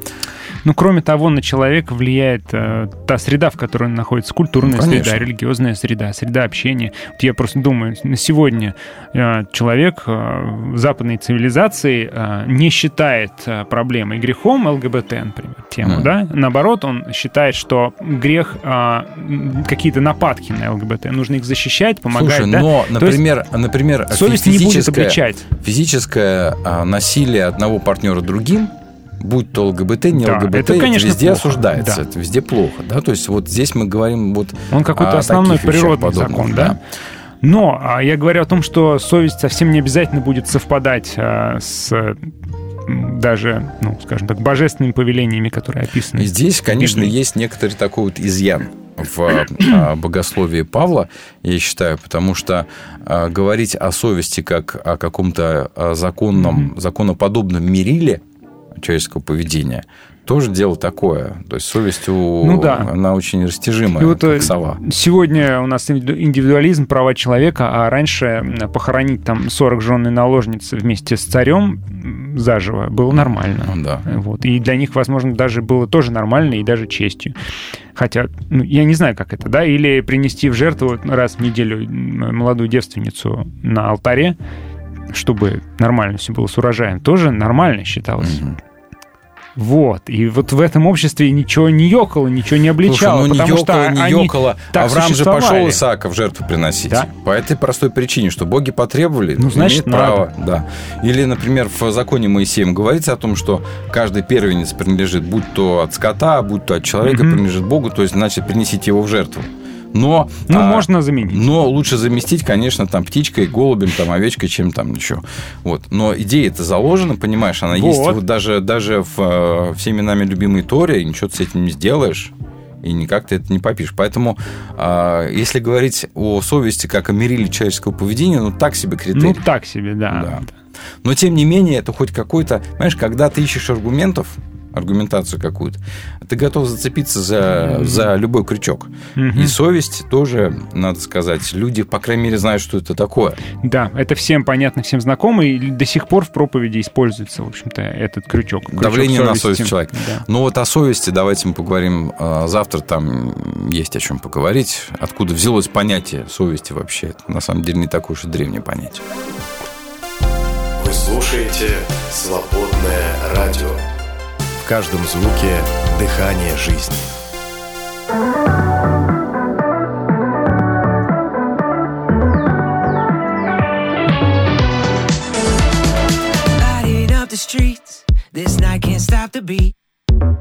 Ну, кроме того, на человека влияет э, та среда, в которой он находится, культурная Ну, конечно. среда, религиозная среда, среда общения. Вот я просто думаю, на сегодня э, человек э, в западной цивилизации э, не считает э, проблемой грехом ЛГБТ, например, тему, Мгм. да? Наоборот, он считает, что грех э, какие-то нападки на ЛГБТ, нужно их защищать, помогать, Слушай, да? но, То есть например, например совесть не будет физическое- обличать. Физическое а, насилие одного партнера другим, будь то ЛГБТ, не Да, ЛГБТ, это, конечно, везде плохо. осуждается, Да. это везде плохо, да, то есть вот здесь мы говорим вот Он какой-то основной природный подобных, закон, да? Но а, я говорю о том, что совесть совсем не обязательно будет совпадать а, с даже, ну, скажем так, божественными повелениями, которые описаны. И здесь, конечно, Библии. есть некоторый такой вот изъян в а, богословии Павла, я считаю, потому что а, говорить о совести как о каком-то законном, законоподобном мериле человеческого поведения тоже дело такое. То есть совесть у, Ну да. она очень растяжимая, И вот, э, как сова. Сегодня у нас инди- индивидуализм, права человека, а раньше похоронить там 40 жен и наложниц вместе с царем заживо было нормально. Ну да. Вот. И для них, возможно, даже было тоже нормально и даже честью. Хотя, ну, я не знаю, как это, да, или принести в жертву раз в неделю молодую девственницу на алтаре, чтобы нормально все было с урожаем, тоже нормально считалось. Вот. И вот в этом обществе ничего не ёкало, ничего не обличало. Слушай, ну не потому ёкало, что не они ёкало. так Авраам же пошел Исаака в жертву приносить. Да. По этой простой причине, что боги потребовали, Ну, значит, имеет право. Да. Или, например, в законе Моисеем говорится о том, что каждый первенец принадлежит, будь то от скота, будь то от человека, Мгм. принадлежит Богу, то есть, значит, принесите его в жертву. Но, Ну, а, можно заменить. но лучше заместить, конечно, там птичкой, голубем, там овечкой, чем там еще. Вот. Но идея это заложена, понимаешь, она есть Вот. вот даже, даже в э, всеми нами любимой Торе, и ничего ты с этим не сделаешь. И никак ты это не попишешь. Поэтому, а, если говорить о совести как о мериле человеческого поведения, ну, так себе критерий. Ну, так себе, да. Да. Но, тем не менее, это хоть какой-то... Знаешь, когда ты ищешь аргументов, аргументацию какую-то, ты готов зацепиться за, за любой крючок. Мгм. И совесть тоже, надо сказать, люди, по крайней мере, знают, что это такое. Да, это всем понятно, всем знакомо, и до сих пор в проповеди используется, в общем-то, этот крючок. крючок Давление на совести. совесть человека. Да. Но вот о совести давайте мы поговорим э, завтра. Там есть о чем поговорить. Откуда взялось понятие совести вообще. Это на самом деле не такое уж и древнее понятие. Вы слушаете «Свободное радио». В каждом звуке дыхание жизни. Lighting up the streets. This night can't stop the beat.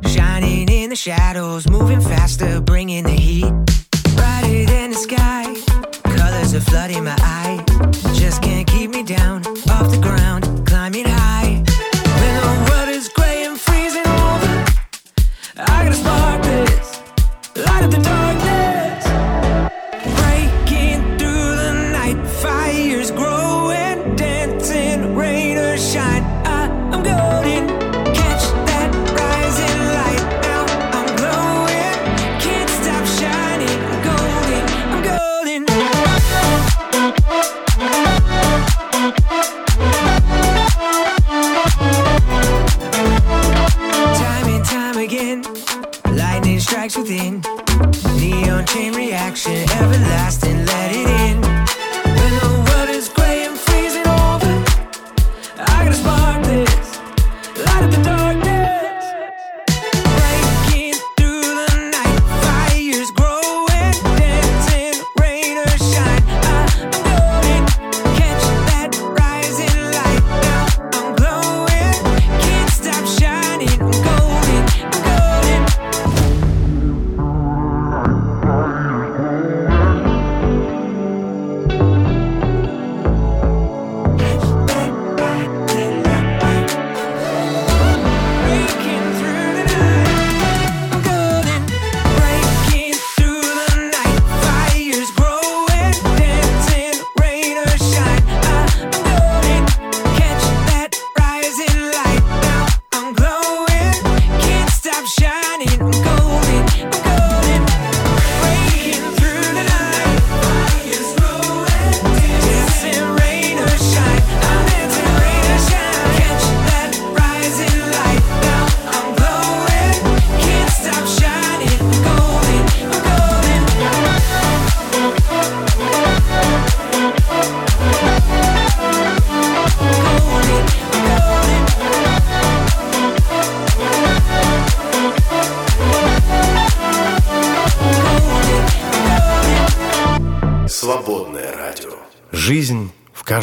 Shining in the shadows, moving faster, bringing the heat. Brighter than the sky. Colors are flooding my eye. Just can't strikes within. Neon chain reaction, everlasting, let it in.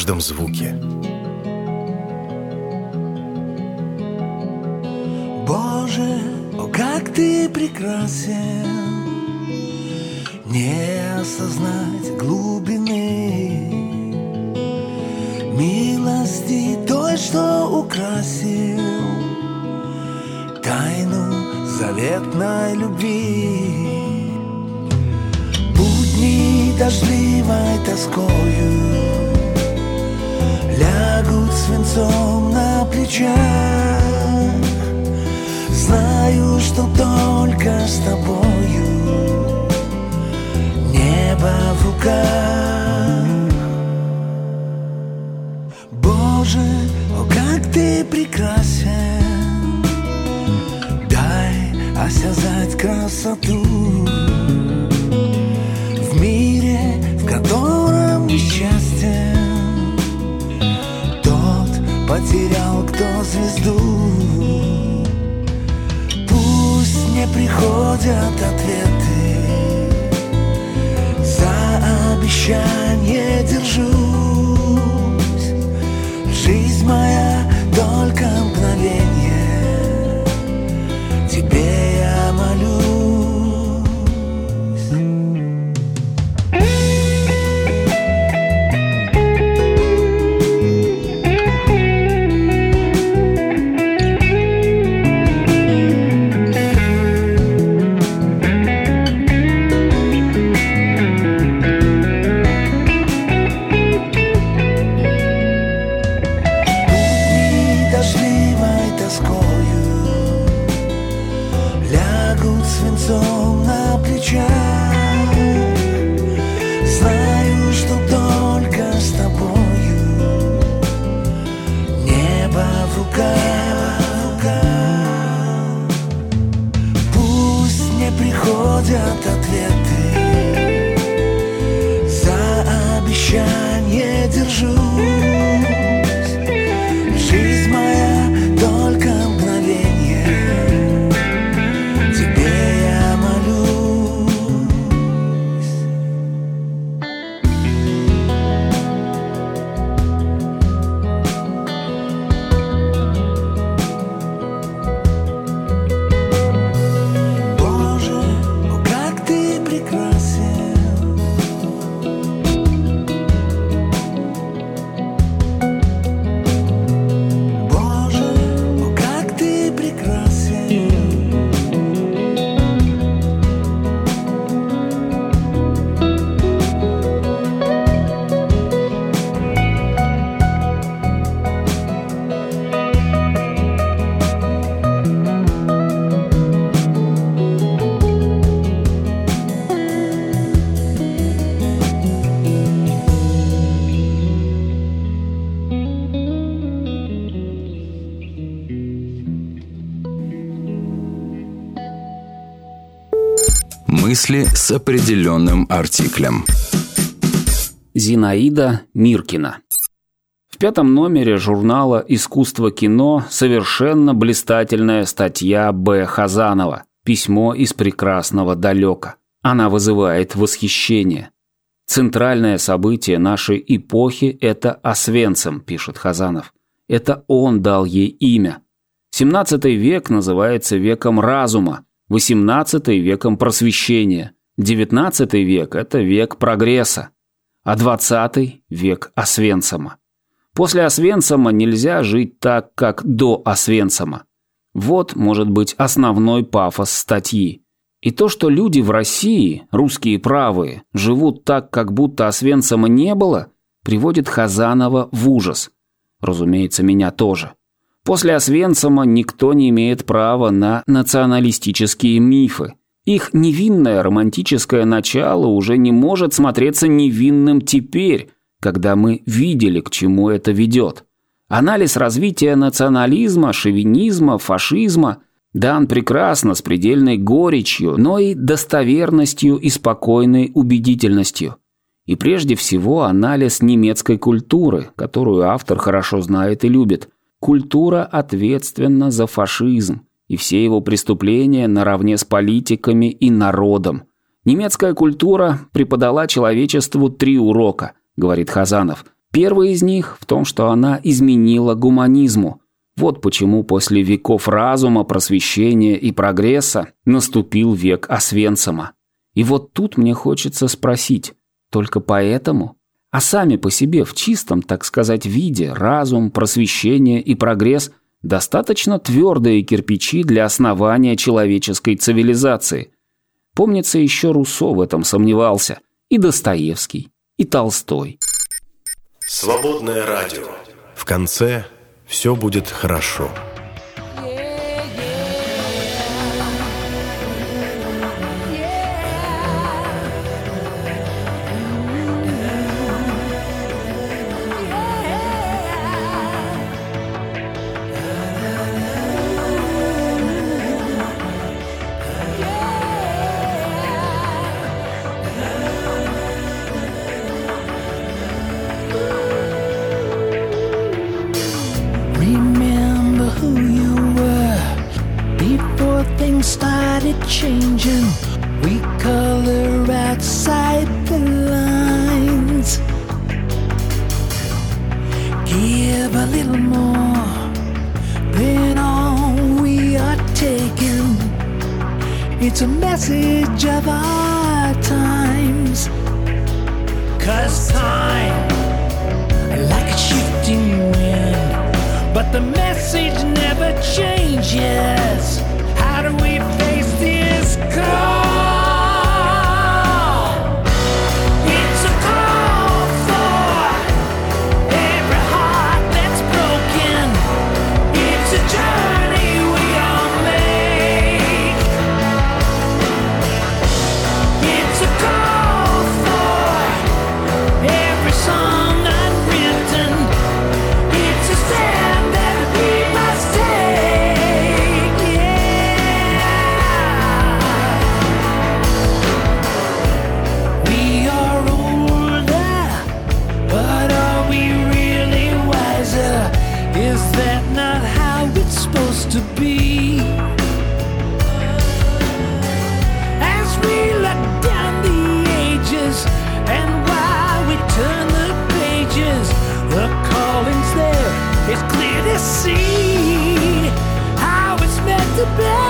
В каждом Мысли с определенным артиклем. Зинаида Миркина. В пятом номере журнала «Искусство кино» совершенно блистательная статья Б. Хазанова «Письмо из прекрасного далека». Она вызывает восхищение. Центральное событие нашей эпохи – это Освенцим, пишет Хазанов. Это он дал ей имя. 17 век называется веком разума, 18 веком просвещения, 19 век – это век прогресса, а 20 век Освенцима. После Освенцима нельзя жить так, как до Освенцима. Вот, может быть, основной пафос статьи. И то, что люди в России, русские правые, живут так, как будто Освенцима не было, приводит Хазанова в ужас. Разумеется, меня тоже. После Освенцима никто не имеет права на националистические мифы. Их невинное романтическое начало уже не может смотреться невинным теперь, когда мы видели, к чему это ведет. Анализ развития национализма, шовинизма, фашизма дан прекрасно с предельной горечью, но и достоверностью и спокойной убедительностью. И прежде всего анализ немецкой культуры, которую автор хорошо знает и любит. Культура ответственна за фашизм и все его преступления наравне с политиками и народом. Немецкая культура преподала человечеству три урока, говорит Хазанов. Первый из них в том, что она изменила гуманизму. Вот почему после веков разума, просвещения и прогресса наступил век Освенцима. И вот тут мне хочется спросить, только поэтому? А сами по себе в чистом, так сказать, виде разум, просвещение и прогресс достаточно твердые кирпичи для основания человеческой цивилизации. Помнится, еще Руссо в этом сомневался, и Достоевский, и Толстой. Свободное радио. В конце все будет хорошо. It's a message of our times. Cause time, like a shifting wind, but the message never changes. How do we face this call? to bed.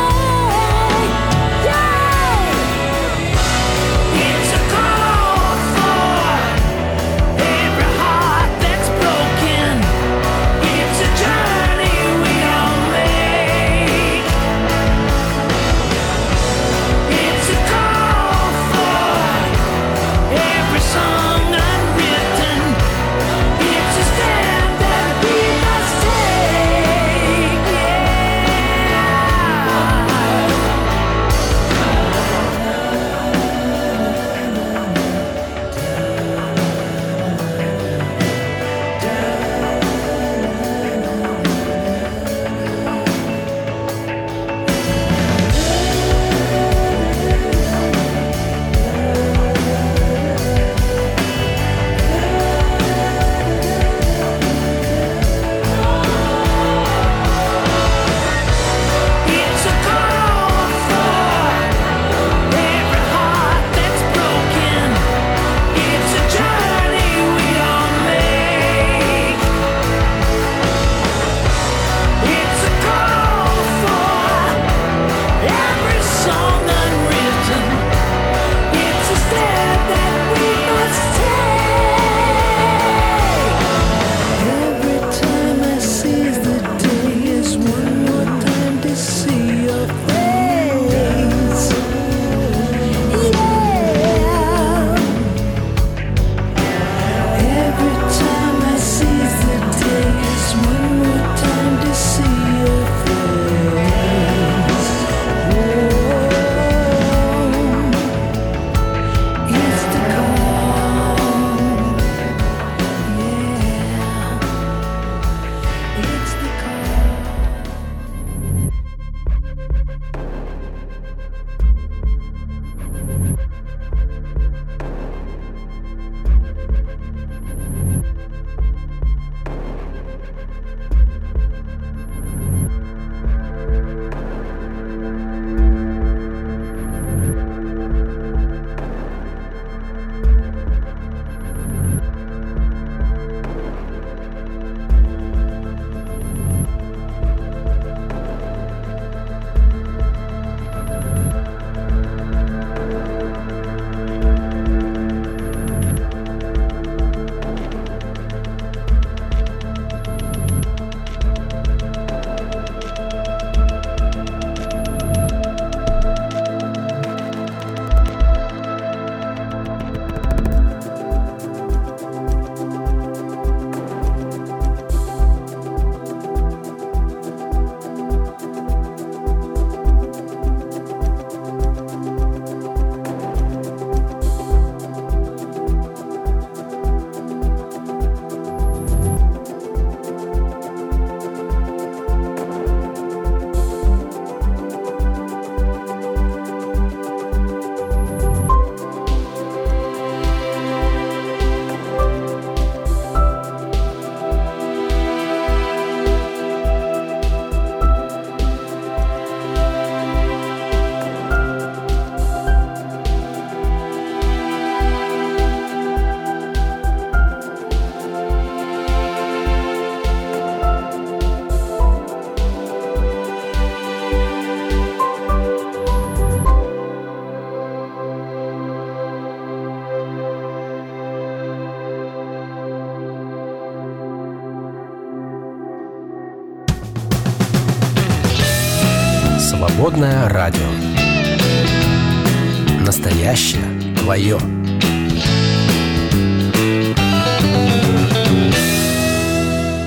Настоящее твое.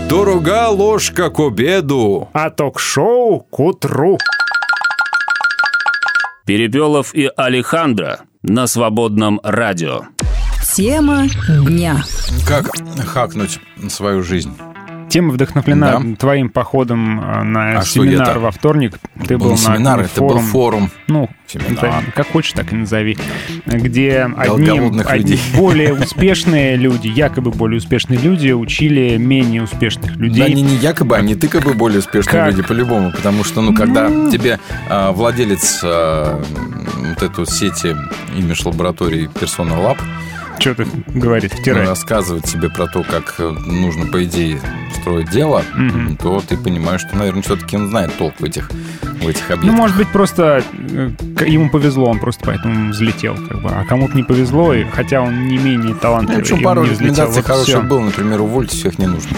Дорога ложка к обеду. А ток-шоу к утру. Перепелов и Алехандро на свободном радио. Тема дня. Как хакнуть свою жизнь? Тема вдохновлена Да. твоим походом э, на А семинар это? во вторник. Ты Был был, на семинар, это был форум. Ну, Семинар. назови, как хочешь, так и назови. Где одни, одни более успешные люди, якобы более успешные люди, учили менее успешных людей. Да, они не якобы, они тыкобы более успешные Как? люди по-любому, потому что, ну, когда тебе а, владелец а, вот вот сети имидж лаборатории Persona Lab Что ты говорит, ну, втирай. рассказывает тебе про то, как э, нужно, по идее, строить дело, Мгм. то ты понимаешь, что, наверное, все-таки он знает толк в этих, в этих Ну, объектах. может быть, просто э, ему повезло, он просто поэтому взлетел. Как бы. А кому-то не повезло, и, хотя он не менее Ну, талантливый. в общем, пару не рекомендаций Вот хороших было. Например, увольте всех ненужных.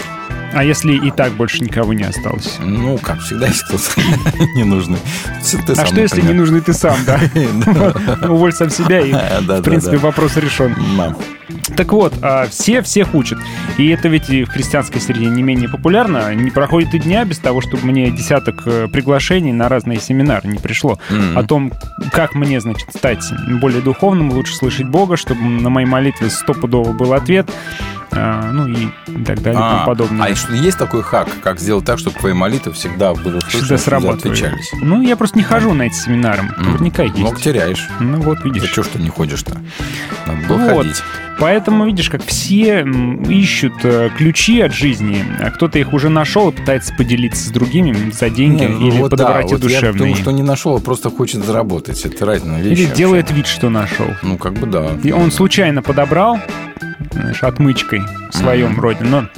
А если и так больше никого не осталось? Ну, как всегда есть кто-то ненужный. Ты а что, если не нужный ты сам, да? Уволь сам себя, и, в принципе, вопрос решен. Так вот, а, все всех учат. И это ведь в христианской среде не менее популярно. Не проходит и дня без того, чтобы мне десяток э, приглашений на разные семинары не пришло. О том, как мне, значит, стать более духовным, лучше слышать Бога, чтобы на мои молитвы стопудово был ответ. А, ну и так далее и тому А, подобное. а что есть такой хак, как сделать так, чтобы твои молитвы всегда были услышаны, Всегда отвечались? Ну, я просто не хожу на эти семинары. Наверняка есть. Ног теряешь. Ну вот, видишь. Да что ж ты не ходишь-то? Надо было Вот. ходить. Поэтому, видишь, как все ищут э, ключи от жизни, а кто-то их уже нашел и пытается поделиться с другими за деньги Не, ну или вот по да, доброте вот Я душевной. думаю, что не нашел, а просто хочет заработать. Это разные вещи. Или вообще. делает вид, что нашел. Ну, как бы да. И он случайно подобрал, знаешь, отмычкой в своем Мгм. роде, но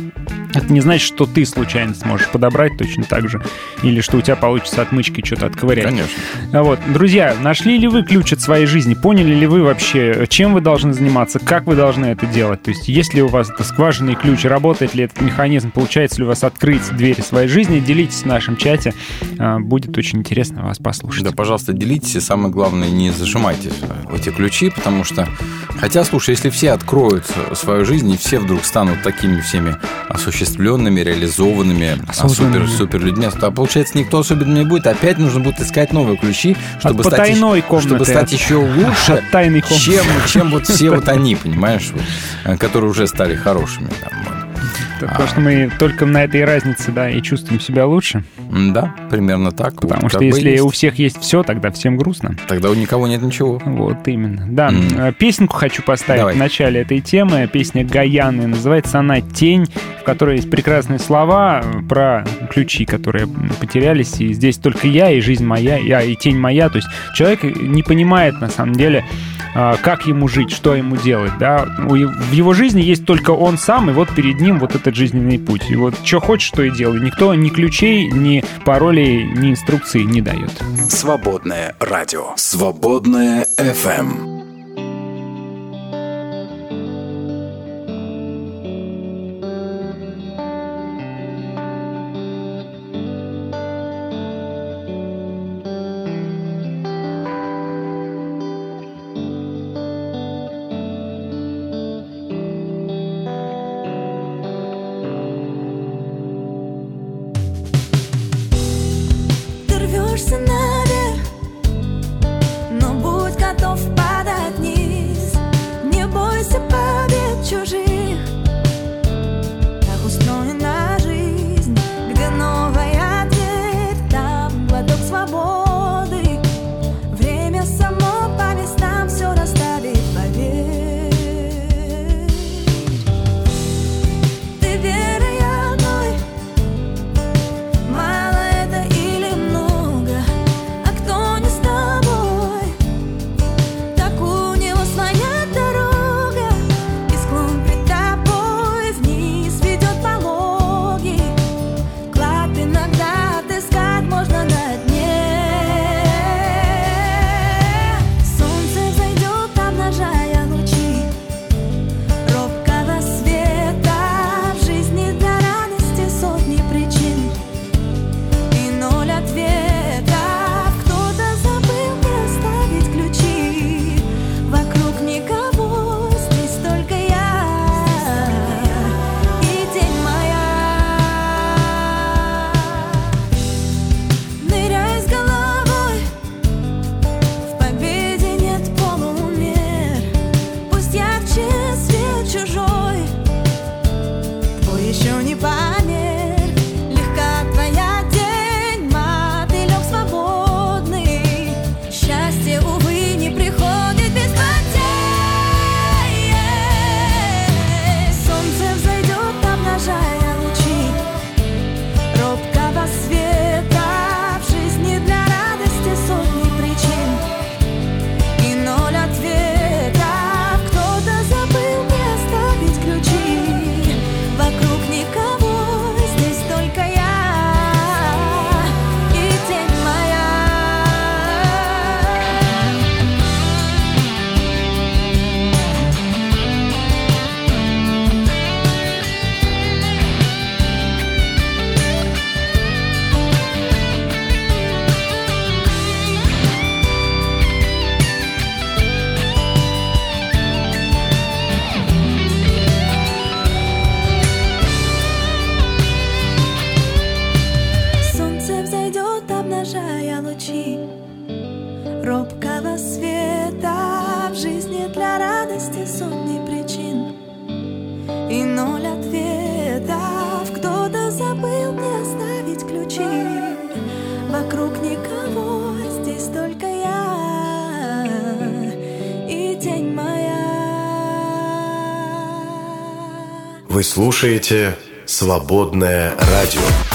это не значит, что ты случайно сможешь подобрать точно так же, или что у тебя получится отмычкой что-то отковырять. Конечно. А Вот, друзья, нашли ли вы ключ от своей жизни? Поняли ли вы вообще, чем вы должны заниматься, как вы должны это делать? То есть, есть ли у вас это скважинный ключ, работает ли этот механизм, получается ли у вас открыть двери своей жизни? Делитесь в нашем чате, А, будет очень интересно вас послушать. Да, пожалуйста, делитесь, и самое главное, не зажимайте э, эти ключи, потому что, хотя, слушай, если все откроют свою жизнь, и все вдруг станут такими всеми осуществленными, реализованными, а, супер, супер людьми, то, получается, никто особенно не будет, опять нужно будет искать новые ключи, чтобы, стать, потайной еще- комнаты, чтобы стать от- еще лучше, от тайной комнаты. чем, чем вот все вот они, понимаешь, вот, э, которые уже стали хорошими. там, Потому что мы только на этой разнице, да, и чувствуем себя лучше. Да, примерно так. Потому Вот что если есть. у всех есть все, тогда всем грустно. Тогда у никого нет ничего. Вот именно. Да, э, песенку хочу поставить Давай. в начале этой темы. Песня Гаяны. Называется она «Тень», в которой есть прекрасные слова про ключи, которые потерялись. И здесь только я, и жизнь моя, я, и тень моя. То есть человек не понимает, на самом деле, а, как ему жить, что ему делать. Да? В его жизни есть только он сам, и вот перед ним вот этот жизненный путь. И вот что хочешь, то и делай. Никто ни ключей, ни паролей, ни инструкций не дает. Свободное радио. Свободное FM. Слушаете «Свободное радио».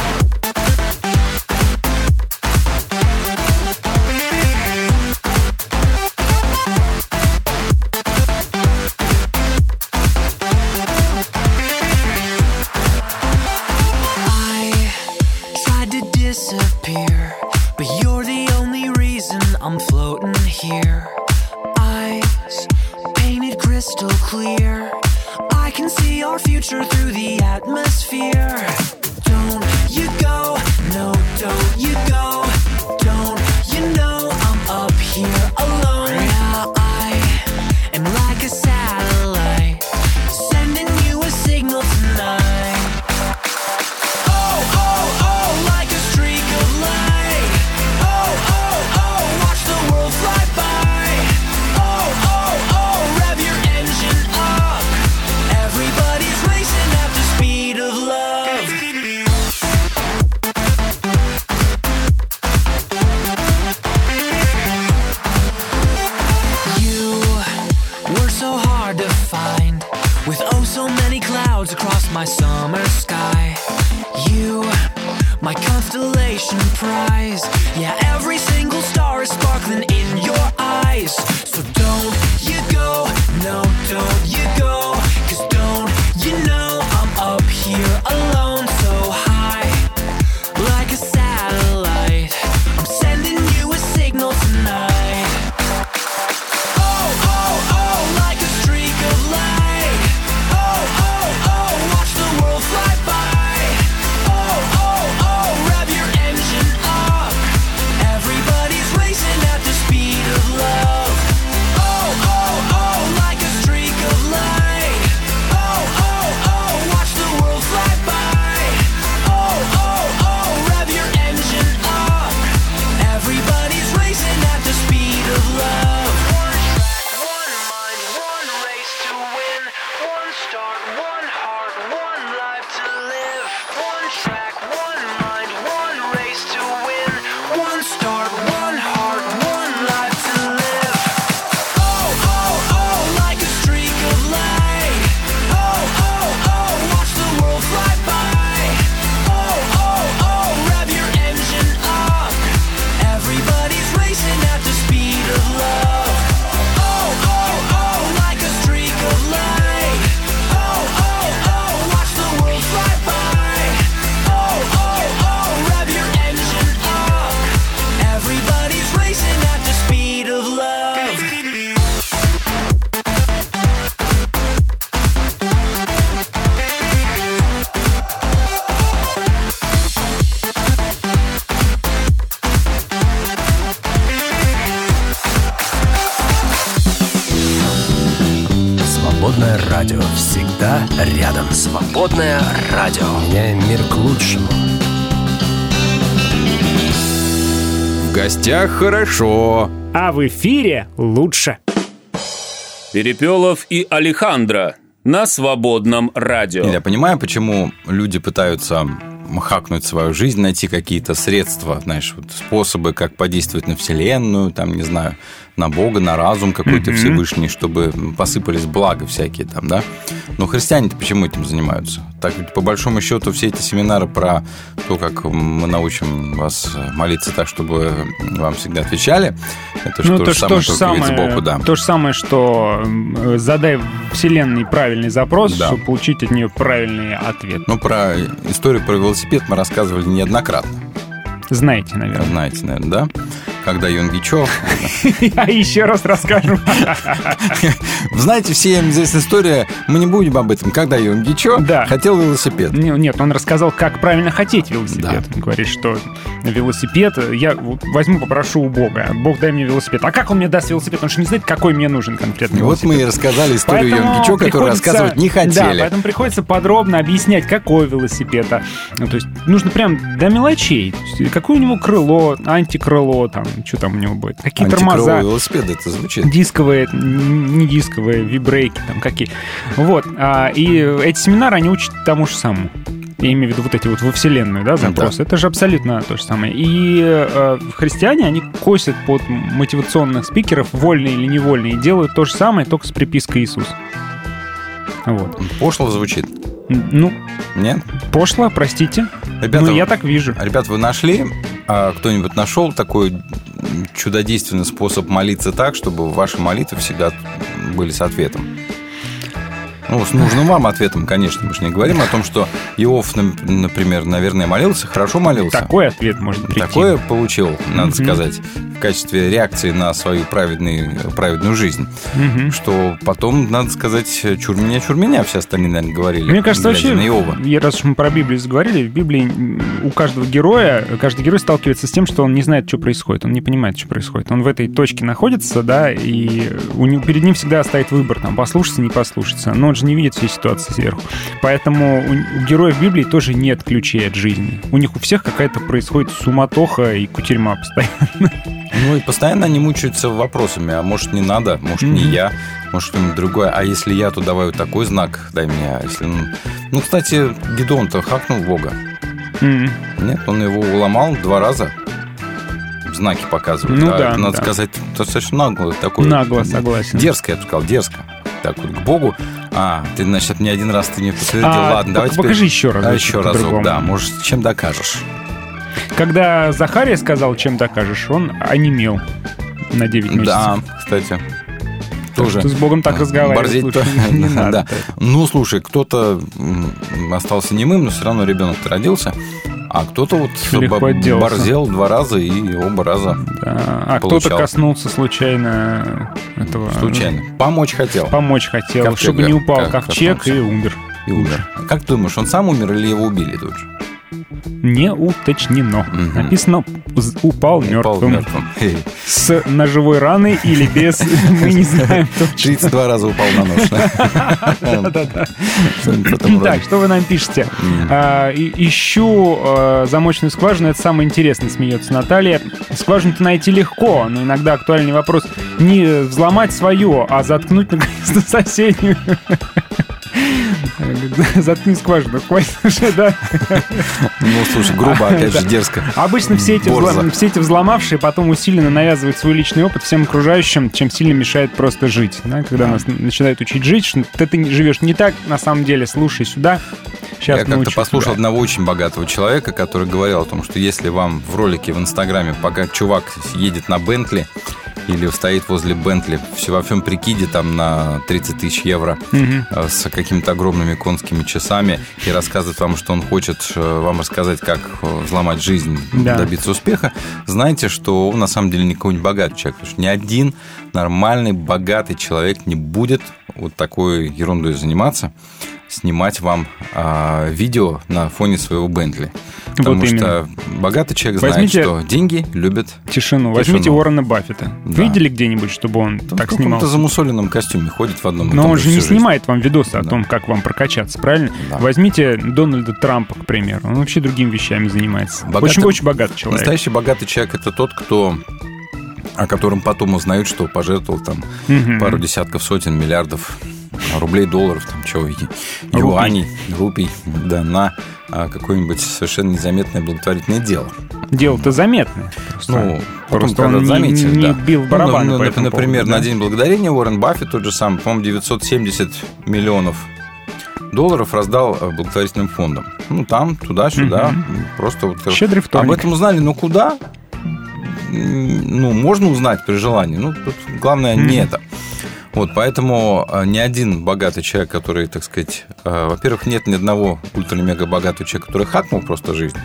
В гостях хорошо. А в эфире лучше. Перепелов и Алехандро на свободном радио. Я понимаю, почему люди пытаются хакнуть свою жизнь, найти какие-то средства, знаешь, вот способы, как подействовать на Вселенную, там, не знаю, на Бога, на разум какой-то Мгм. Всевышний, чтобы посыпались блага всякие там, да? Но христиане-то почему этим занимаются? Так ведь по большому счету все эти семинары про то, как мы научим вас молиться так, чтобы вам всегда отвечали, это Ну, то, же самое, то же самое, вид сбоку, да. то же самое, что задай Вселенной правильный запрос, Да. чтобы получить от нее правильный ответ. Ну, про историю про велосипед мы рассказывали неоднократно. Знаете, наверное. Знаете, наверное, да? Когда Юнгичо... Я еще раз расскажу. Знаете, всем известная история, мы не будем об этом. Когда Юнгичо хотел велосипед. Не- Нет, он рассказал, как правильно хотеть велосипед. Он говорит, что велосипед, я возьму, попрошу у Бога. Бог, дай мне велосипед. А как он мне даст велосипед? Он же не знает, какой мне нужен конкретно Вот мы и рассказали историю Юнгичо, которую рассказывать не Да, хотели. поэтому приходится подробно объяснять, какой велосипед. а, ну, то есть нужно прям до мелочей. Какое у него крыло, антикрыло, там, что там у него будет? Какие тормоза? велосипеды, это звучит. Дисковые, не дисковые, вибрейки там какие. Вот. а, и эти семинары, они учат тому же самому. Я имею в виду вот эти вот во Вселенную, да, запросы. Это же абсолютно то же самое. И э, христиане, они косят под мотивационных спикеров, вольные или невольные, и делают то же самое, только с припиской Иисус. Вот. Пошло звучит. Ну, Нет? пошло, простите. Ребята, ну, я так вижу. Ребят, вы нашли, а кто-нибудь нашел такой чудодейственный способ молиться так, чтобы ваши молитвы всегда были с ответом? Ну, с нужным вам ответом, конечно, мы же не говорим о том, что Иов, например, наверное, молился, хорошо молился. Такой ответ может прийти. Такое получил, надо Мгм. сказать, качестве реакции на свою праведный, праведную жизнь. Мгм. Что потом, надо сказать, чур меня, чур меня, все остальные, наверное, говорили. Мне кажется, вообще, на раз уж мы про Библию заговорили, в Библии у каждого героя, каждый герой сталкивается с тем, что он не знает, что происходит, он не понимает, что происходит. Он в этой точке находится, да, и у него, перед ним всегда стоит выбор, там, послушаться, не послушаться. Но он же не видит всей ситуации сверху. Поэтому у, у героев Библии тоже нет ключей от жизни. У них у всех какая-то происходит суматоха и кутерьма постоянно. Ну и постоянно они мучаются вопросами, а может не надо, может не я, может что-нибудь другое. А если я, то давай вот такой знак дай мне. А если... ну- Ну, кстати, Гедеон-то хакнул Бога. Нет, он его уломал два раза. Знаки показывает. Ну А да, надо да. сказать, достаточно нагло. Такое, Нагло, согласен. Дерзко, я бы сказал, дерзко. Так вот, к Богу. А, ты, значит, не один раз ты мне подтвердил. А, Ладно, давай пок- теперь... покажи еще А, разочек еще разок, да. Может, чем докажешь? Когда Захария сказал, чем докажешь, он онемел на 9 месяцев. Да, кстати. Тоже. Что с Богом так лучше то- не да. Ну, слушай, кто-то остался немым, но все равно ребенок родился. А кто-то вот отделался. борзел два раза и оба раза А кто-то коснулся случайно этого... случайно. Помочь хотел. Помочь хотел, Ковчега. чтобы не упал Как ковчег коснулся. и умер. И умер. Как ты думаешь, он сам умер или его убили тут же? Не уточнено. Написано «з- упал мертвым. мертвым. С ножевой раной или без, мы не знаем точно. 32 раза упал на нож. Так, что вы нам пишете? А, ищу а, замочную скважину, это самое интересное, смеется Наталья. Скважину-то найти легко, но иногда актуальный вопрос не взломать свое, а заткнуть наконец-то соседнюю. Заткни скважину, хватит уже, да? Ну, слушай, грубо, опять же, Да. дерзко. Обычно все эти, взлом- все эти взломавшие потом усиленно навязывают свой личный опыт всем окружающим, чем сильно мешает просто жить. да, Когда нас начинают учить жить, что ты, живешь не так, на самом деле, слушай сюда. Сейчас Я как-то послушал тебя. одного очень богатого человека, который говорил о том, что если вам в ролике в Инстаграме, пока чувак едет на Бентли или стоит возле Бентли во всем прикиде там на 30 тысяч евро э, с какими-то огромными конскими часами и рассказывает вам, что он хочет э, вам рассказать, как э, взломать жизнь, Да. добиться успеха, знаете, что он на самом деле никакой не богатый человек. Потому что ни один нормальный, богатый человек не будет вот такой ерундой заниматься, снимать вам а, видео на фоне своего Бентли. Потому Вот что богатый человек Возьмите- знает, что деньги любят Тишину. Возьмите Тишину. Уоррена Баффета. Да. Видели где-нибудь, чтобы он в так каком-то снимался? замусоленном костюме ходит в одном Но он же не жизнь. снимает вам видосы о том, как вам прокачаться, правильно? Да. Возьмите Дональда Трампа, к примеру. Он вообще другими вещами занимается. Богатый- Очень, очень богатый человек. Настоящий богатый человек это тот, кто о котором потом узнают, что пожертвовал там Мгм. пару десятков, сотен, миллиардов рублей, долларов, там чего, юаней, рупий, да, на а, какое-нибудь совершенно незаметное благотворительное дело. Дело-то заметное. Просто, Ну, потом, просто когда он не- заметили, не, да. бил в Ну, ну, этому например, поводу, на? День Благодарения Уоррен Баффет тот же самый, по-моему, 970 миллионов долларов раздал э, благотворительным фондам. Ну, там, туда-сюда. Просто вот... Щедрый вторник. Об этом узнали, но куда? Ну, можно узнать при желании. Ну, тут главное не Мгм. это. Вот, поэтому э, ни один богатый человек, который, так сказать, э, во-первых, нет ни одного ультра-мега богатого человека, который хакнул просто жизнь,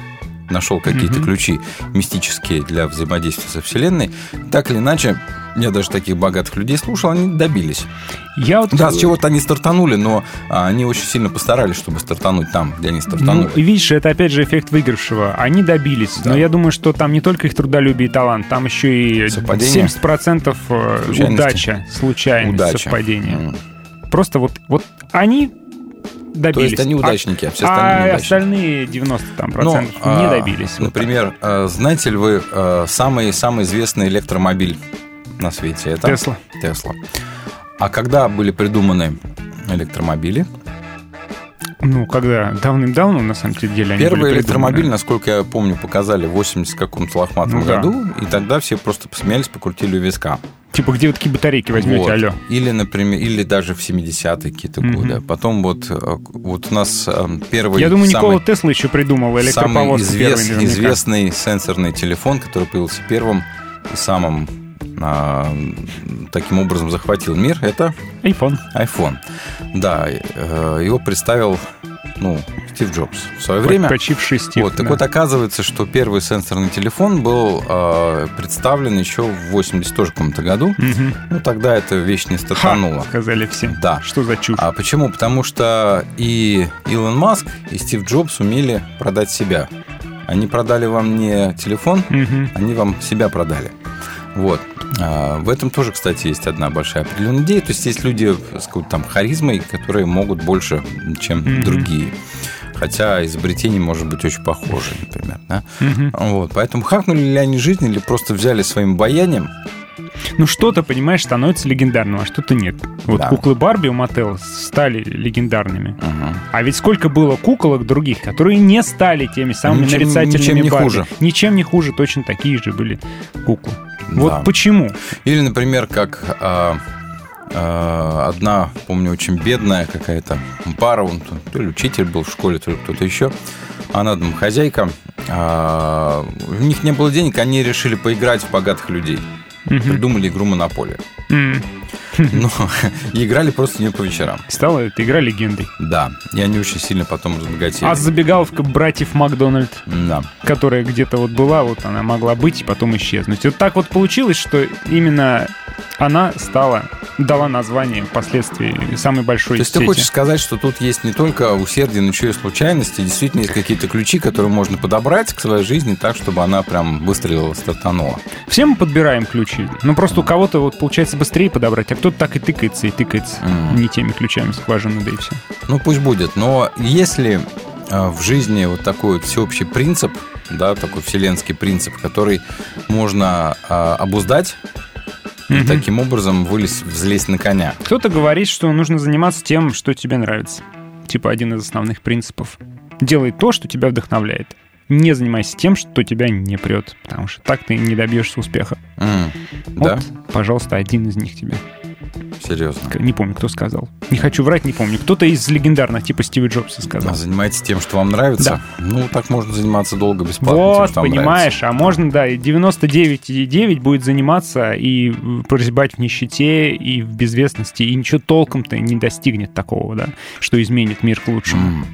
нашел какие-то Мгм. ключи мистические для взаимодействия со Вселенной. Так или иначе, я даже таких богатых людей слушал, они добились. Я вот... Да, с чего-то они стартанули, но а, они очень сильно постарались, чтобы стартануть там, где они стартанули. Ну, видишь, это опять же эффект выигравшего. Они добились. Да. Но я думаю, что там не только их трудолюбие и талант, там еще и Совпадение? 70% э, удача, случайность, Удача. совпадение. М. Просто вот, вот они добились. есть они А- удачники, а все а остальные неудачники. остальные 90 там, Ну, процентов не а, добились. Вот Например, э, знаете ли вы э, самый, самый известный электромобиль на свете? Это Тесла. Тесла. А когда были придуманы электромобили? Ну, когда давным-давно, на самом деле, они Первый были электромобиль, насколько я помню, показали в 80 каком-то лохматом Ну да. году, и тогда все просто посмеялись, покрутили у виска. Типа, где вы такие батарейки возьмете, Вот. алло? Или, например, или даже в 70-е какие-то Мгм. годы. Потом вот, э, вот у нас э, первый Я думаю, самый, Никола Тесла еще придумал самый электроповозку извес- первый известный сенсорный телефон, который появился первым и самым а, таким образом захватил мир, это iPhone. iPhone. Да, э, его представил ну, Стив Джобс в свое время. Почивший Стив, Вот, так да. вот оказывается, что первый сенсорный телефон был э, представлен еще в 80 тоже каком-то году. Мгм. Ну, тогда эта вещь не стартанула. сказали все. Да. Что за чушь? А почему? Потому что и Илон Маск, и Стив Джобс умели продать себя. Они продали вам не телефон, Мгм. они вам себя продали. Вот. А, В этом тоже, кстати, есть одна большая определенная идея. То есть есть люди с какой-то там харизмой, которые могут больше, чем Мгм. другие. Хотя изобретение может быть очень похоже, например. Да? Мгм. Вот. Поэтому хакнули ли они жизнь или просто взяли своим обаянием? Ну, что-то, понимаешь, становится легендарным, а что-то нет. Вот Да. куклы Барби у Мотел стали легендарными. А ведь сколько было куколок других, которые не стали теми самыми Ничем- нарицательными ничем не Барби. хуже. Ничем не хуже, точно такие же были куклы. Да. Вот почему? Или, например, как а, а, одна, помню, очень бедная какая-то пара, он то, ли учитель был в школе, то ли кто-то еще, она домохозяйка, а, у них не было денег, они решили поиграть в богатых людей. Мгм. Придумали игру «Монополия». М. Ну, и играли просто в нее по вечерам. Стала эта игра легендой. Да, и они очень сильно потом разбогатели. А забегаловка братьев Макдональд, Да. которая где-то вот была, вот она могла быть и потом исчезнуть. Вот так вот получилось, что именно она стала, дала название впоследствии самой большой То есть сети. ты хочешь сказать, что тут есть не только усердие, но еще и случайности. Действительно, есть какие-то ключи, которые можно подобрать к своей жизни так, чтобы она прям выстрелила, стартанула. Все мы подбираем ключи. Ну, просто у кого-то вот получается быстрее подобрать, а кто-то так и тыкается, и тыкается не теми ключами скважины, да и все. Ну, пусть будет. Но если э, в жизни вот такой вот всеобщий принцип, да, такой вселенский принцип, который можно э, обуздать, и Мгм. таким образом вылезть, взлезть на коня. Кто-то говорит, что нужно заниматься тем, что тебе нравится. Типа один из основных принципов. Делай то, что тебя вдохновляет. Не занимайся тем, что тебя не прет, потому что так ты не добьешься успеха. М, Вот, Да? пожалуйста, один из них тебе. Серьезно. Не помню, кто сказал. Не хочу врать, не помню. Кто-то из легендарных, типа Стива Джобса сказал. А занимайтесь тем, что вам нравится. Ну, так можно заниматься долго, бесплатно. тем, Вот, вам понимаешь, а можно, да, и 99,9 будет заниматься и прозябать в нищете, и в безвестности, и ничего толком-то не достигнет такого, да, что изменит мир к лучшему.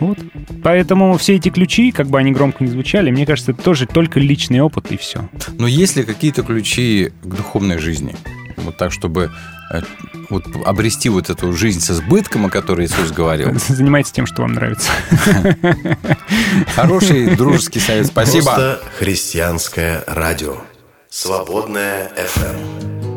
Вот. Поэтому все эти ключи, как бы они громко не звучали, мне кажется, это тоже только личный опыт, и все. Но есть ли какие-то ключи к духовной жизни? Вот так, чтобы э, вот обрести вот эту жизнь с избытком, о которой Иисус говорил. Занимайтесь тем, что вам нравится. Хороший дружеский совет. Спасибо. Просто христианское радио. Свободная FM.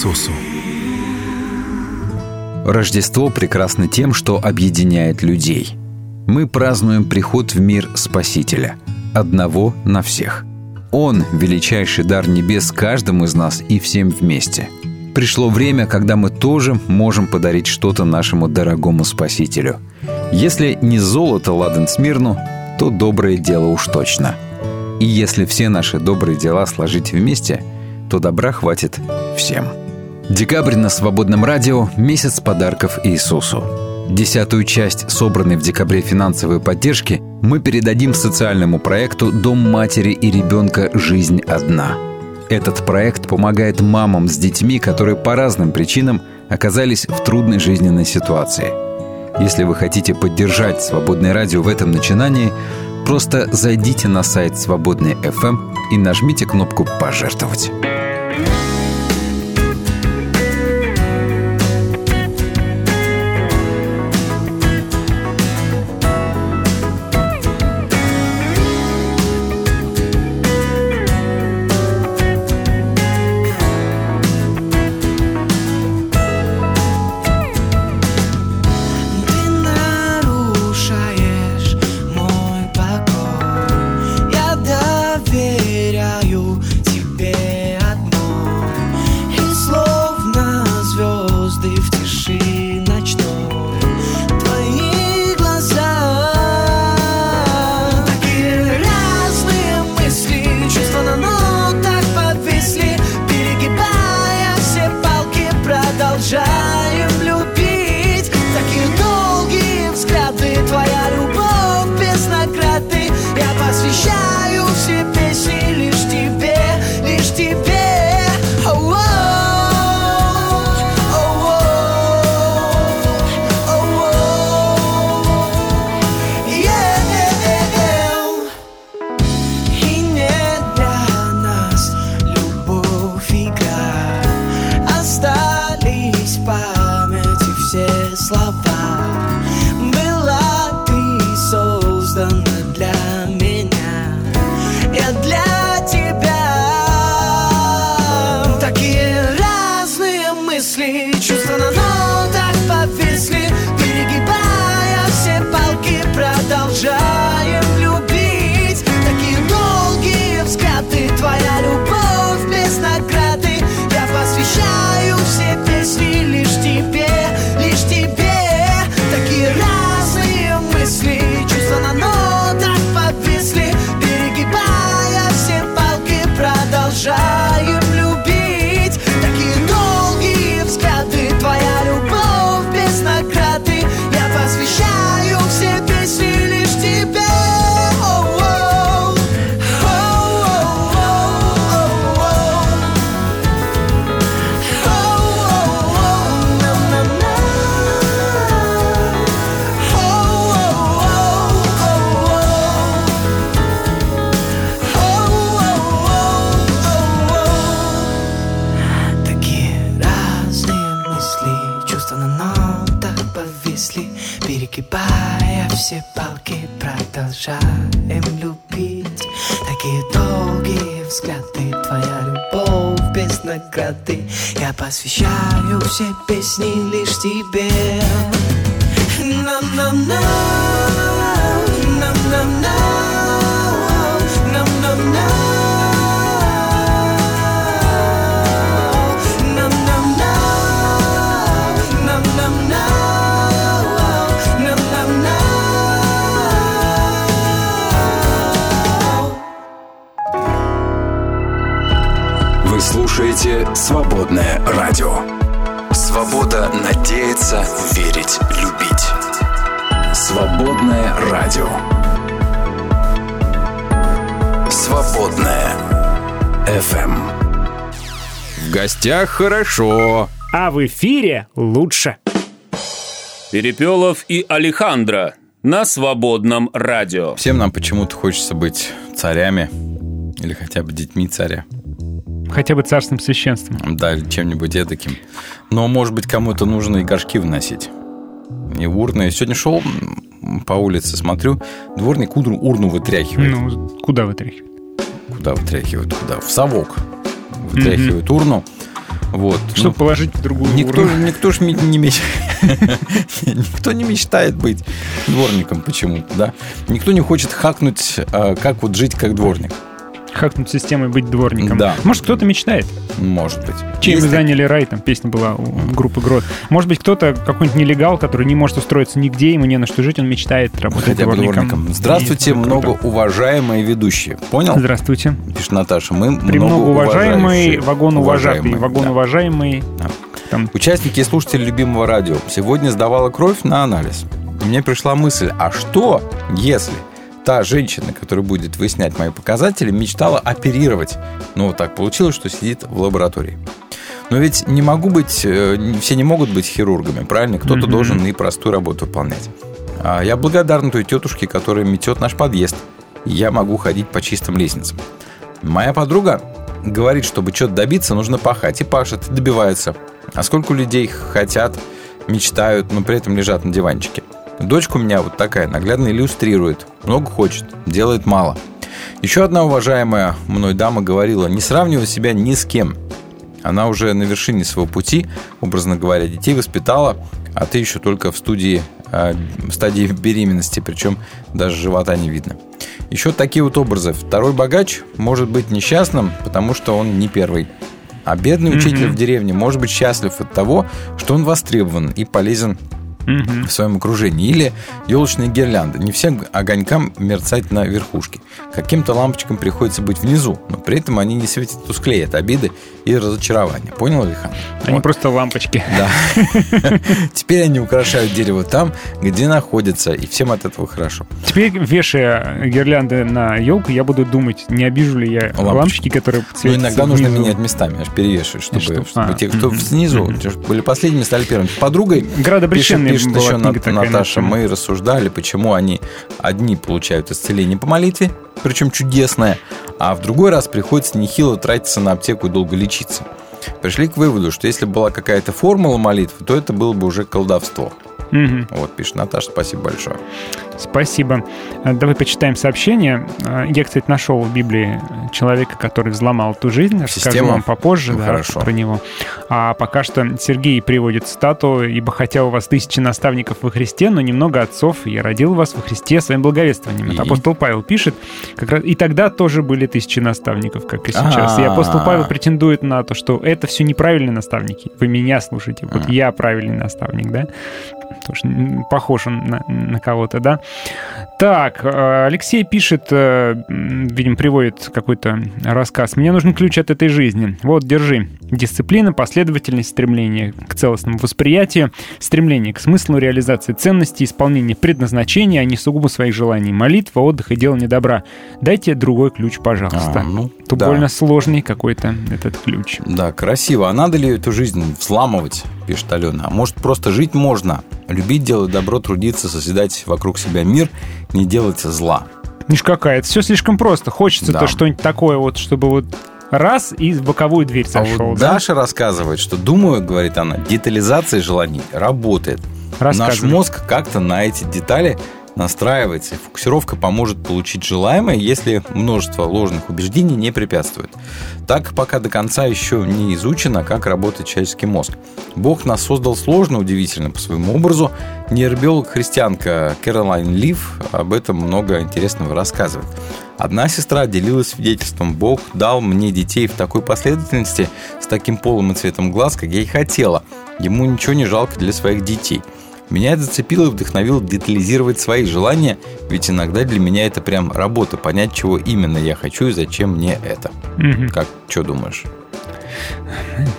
Иисусу. Рождество прекрасно тем, что объединяет людей. Мы празднуем приход в мир Спасителя, одного на всех. Он – величайший дар небес каждому из нас и всем вместе. Пришло время, когда мы тоже можем подарить что-то нашему дорогому Спасителю. Если не золото ладен смирну, то доброе дело уж точно. И если все наши добрые дела сложить вместе, то добра хватит всем. Декабрь на Свободном радио – месяц подарков Иисусу. Десятую часть собранной в декабре финансовой поддержки мы передадим социальному проекту «Дом матери и ребенка. Жизнь одна». Этот проект помогает мамам с детьми, которые по разным причинам оказались в трудной жизненной ситуации. Если вы хотите поддержать «Свободное радио» в этом начинании, просто зайдите на сайт «Свободный FM» и нажмите кнопку «Пожертвовать». Гостях хорошо. А в эфире лучше. Перепелов и Алехандро на свободном радио. Всем нам почему-то хочется быть царями или хотя бы детьми царя. Хотя бы царственным священством. Да, или чем-нибудь таким. Но, может быть, кому-то нужно и горшки выносить. И урны. Сегодня шел по улице, смотрю, дворник урну, урну вытряхивает. Ну, куда вытряхивает? Куда вытряхивает? Куда? В совок. Вытряхивает mm-hmm. урну. Вот. Чтобы ну, положить в другую никто, урну. Никто ж не, не мечтает. никто не мечтает быть дворником почему-то, да? Никто не хочет хакнуть, как вот жить как дворник хакнуть системой быть дворником. Да. Может, кто-то мечтает. Может быть. Чем мы заняли рай, там песня была у группы Грот. Может быть, кто-то, какой-нибудь нелегал, который не может устроиться нигде, ему не на что жить, он мечтает работать Хотя дворником. дворником. Здравствуйте, многоуважаемые ведущие. Понял? Здравствуйте. Пишет Наташа. Мы многоуважаемый, вагон уважатый, вагон да. уважаемый. Да. Там. Участники и слушатели любимого радио сегодня сдавала кровь на анализ. И мне пришла мысль, а что, если та женщина, которая будет выяснять мои показатели, мечтала оперировать. Но вот так получилось, что сидит в лаборатории. Но ведь не могу быть, э, все не могут быть хирургами, правильно? Кто-то mm-hmm. должен и простую работу выполнять. А я благодарен той тетушке, которая метет наш подъезд. Я могу ходить по чистым лестницам. Моя подруга говорит, чтобы что-то добиться, нужно пахать. И пашет, и добивается. А сколько людей хотят, мечтают, но при этом лежат на диванчике. Дочка у меня вот такая, наглядно иллюстрирует. Много хочет, делает мало. Еще одна уважаемая мной дама говорила, не сравнивай себя ни с кем. Она уже на вершине своего пути, образно говоря, детей воспитала, а ты еще только в студии, э, в стадии беременности, причем даже живота не видно. Еще такие вот образы. Второй богач может быть несчастным, потому что он не первый. А бедный учитель mm-hmm. в деревне может быть счастлив от того, что он востребован и полезен угу. в своем окружении. Или елочные гирлянды. Не всем огонькам мерцать на верхушке. Каким-то лампочкам приходится быть внизу, но при этом они не светят тусклее от обиды и разочарования. Понял, Алихан? Они вот. просто лампочки. Да. Теперь они украшают дерево там, где находятся, и всем от этого хорошо. Теперь, вешая гирлянды на елку, я буду думать, не обижу ли я лампочки, которые Ну, иногда нужно менять местами, аж перевешивать, чтобы, а, те, кто снизу, были последними, стали первыми. Подругой Градобрещенные пишет еще Наташа, мы рассуждали, почему они одни получают исцеление по молитве, причем чудесное, а в другой раз приходится нехило тратиться на аптеку и долго лечиться. Пришли к выводу, что если была какая-то формула молитвы, то это было бы уже колдовство. Угу. Вот, пишет Наташа, спасибо большое. Спасибо. Э, давай почитаем сообщение. Э, я, кстати, нашел в Библии человека, который взломал эту жизнь. Расскажу Система? вам попозже ну, да, хорошо. про него. А пока что Сергей приводит стату, ибо хотя у вас тысячи наставников во Христе, но немного отцов, я родил вас во Христе своим благовествованием. И? Это апостол Павел пишет. Как раз, и тогда тоже были тысячи наставников, как и сейчас. И апостол Павел претендует на то, что это все неправильные наставники. Вы меня слушаете. Вот я правильный наставник, да? Тоже похож он на, на кого-то, да? Так, э, Алексей пишет, э, видимо, приводит какой-то рассказ. «Мне нужен ключ от этой жизни. Вот, держи. Дисциплина, последовательность, стремление к целостному восприятию, стремление к смыслу реализации ценностей, исполнение предназначения, а не сугубо своих желаний, молитва, отдых и делание добра. Дайте другой ключ, пожалуйста». А, ну, Тут да. больно сложный какой-то этот ключ. Да, красиво. А надо ли эту жизнь взламывать, пишет Алена? А может, просто жить можно? Любить, делать добро, трудиться, созидать вокруг себя мир, не делать зла. Ниш какая, это все слишком просто. Хочется-то да. что-нибудь такое вот, чтобы вот раз и в боковую дверь зашел. А вот да? Даша рассказывает, что, думаю, говорит она, детализация желаний работает. Наш мозг как-то на эти детали настраивается, и фокусировка поможет получить желаемое, если множество ложных убеждений не препятствует. Так пока до конца еще не изучено, как работает человеческий мозг. Бог нас создал сложно, удивительно по своему образу. Нейробиолог-христианка Кэролайн Лив об этом много интересного рассказывает. Одна сестра делилась свидетельством. Бог дал мне детей в такой последовательности, с таким полом и цветом глаз, как я и хотела. Ему ничего не жалко для своих детей. Меня это зацепило и вдохновило детализировать свои желания, ведь иногда для меня это прям работа, понять, чего именно я хочу и зачем мне это. Мгм. Как, что думаешь?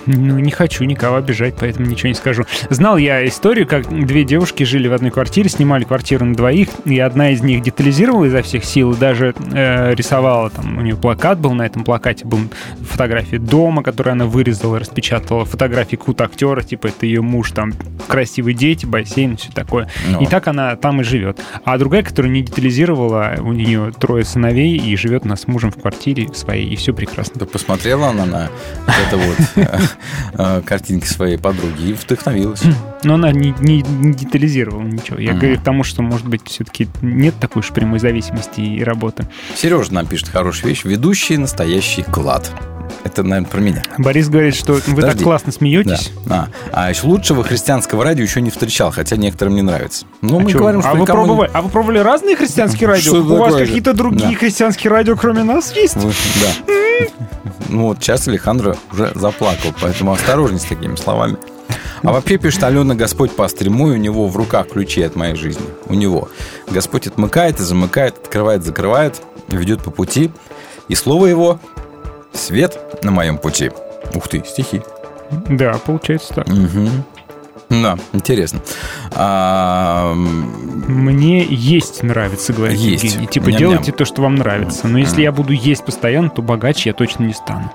Ну, не хочу никого обижать, поэтому ничего не скажу. Знал я историю, как две девушки жили в одной квартире, снимали квартиру на двоих, и одна из них детализировала изо всех сил, и даже э, рисовала, там, у нее плакат был, на этом плакате был фотография дома, которую она вырезала, распечатала, фотографии кут актера, типа это ее муж, там, красивые дети, бассейн, все такое. Ну. И так она там и живет. А другая, которая не детализировала, у нее трое сыновей, и живет она с мужем в квартире своей, и все прекрасно. Да посмотрела она на это вот э, э, картинки своей подруги и вдохновилась. Но она не, не- не детализировала ничего. Я Мгм. говорю к тому, что, может быть, все-таки нет такой уж прямой зависимости и работы. Сережа нам пишет хорошую вещь. Ведущий настоящий клад. Это, наверное, про меня. Борис говорит, что вы так Подожди. классно смеетесь. Да. А, а еще лучшего христианского радио еще не встречал, хотя некоторым не нравится. Ну, А мы чё, говорим, что а, вы никому не- пробовали, а вы пробовали разные христианские радио? Что У вас какие-то другие Да. христианские радио, кроме нас, есть? Да. Ну вот сейчас Алехандро уже заплакал, поэтому осторожней с такими словами. А вообще, пишет Алена, Господь пастырь мой, у него в руках ключи от моей жизни. У него. Господь отмыкает и замыкает, открывает, закрывает, ведет по пути. И слово его – свет на моем пути. Ух ты, стихи. Да, получается так. Мгм. Да, интересно. А, Мне есть нравится, говорит Есть. Евгений. Типа, Ням-ням. делайте то, что вам нравится. Но если я буду есть постоянно, то богаче я точно не стану.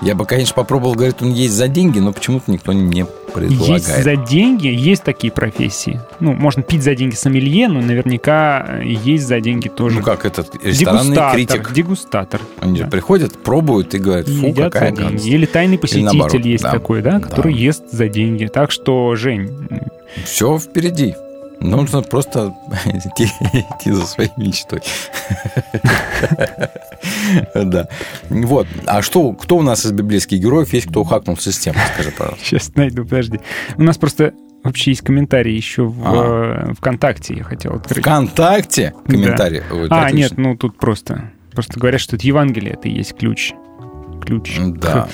Я бы, конечно, попробовал, говорит, он есть за деньги, но почему-то никто не предлагает. Есть за деньги, есть такие профессии. Ну, можно пить за деньги сомелье, но наверняка есть за деньги тоже. Ну, как этот ресторанный дегустатор, критик. Дегустатор. Они же да. приходят, пробуют и говорят, фу, едят какая гадость. Или тайный Или посетитель наоборот, есть да. такой, да, который ест за деньги. Так что, Жень, Все впереди. Нужно просто идти, идти за своей мечтой. Да. Вот. А что, кто у нас из библейских героев есть, кто хакнул систему? Скажи, пожалуйста. сейчас найду, подожди. У нас просто вообще есть комментарий еще в э, ВКонтакте, я хотел открыть. ВКонтакте комментарий. Да. Ой, А, отлично. нет, ну тут просто. Просто говорят, что это Евангелие, это и есть ключ. Ключ Да.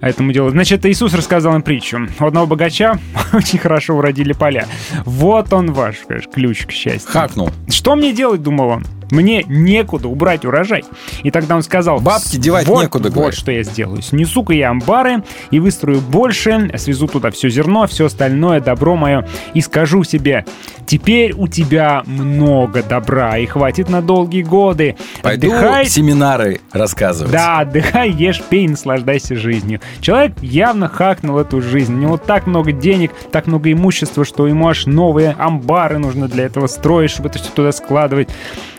к этому делу. Значит, Иисус рассказал им притчу. У одного богача очень хорошо уродили поля. Вот он ваш, конечно, ключ к счастью. Хакнул. Что мне делать, думал он? Мне некуда убрать урожай. И тогда он сказал... Бабки девать вот, некуда, Вот говорит. что я сделаю. Снесу-ка я амбары и выстрою больше, свезу туда все зерно, все остальное, добро мое, и скажу себе, теперь у тебя много добра, и хватит на долгие годы. Пойду Отдыхай, семинары рассказывать. да, отдыхай, ешь, пей, наслаждайся жизнью. Человек явно хакнул эту жизнь. У него так много денег, так много имущества, что ему аж новые амбары нужно для этого строить, чтобы это все туда складывать.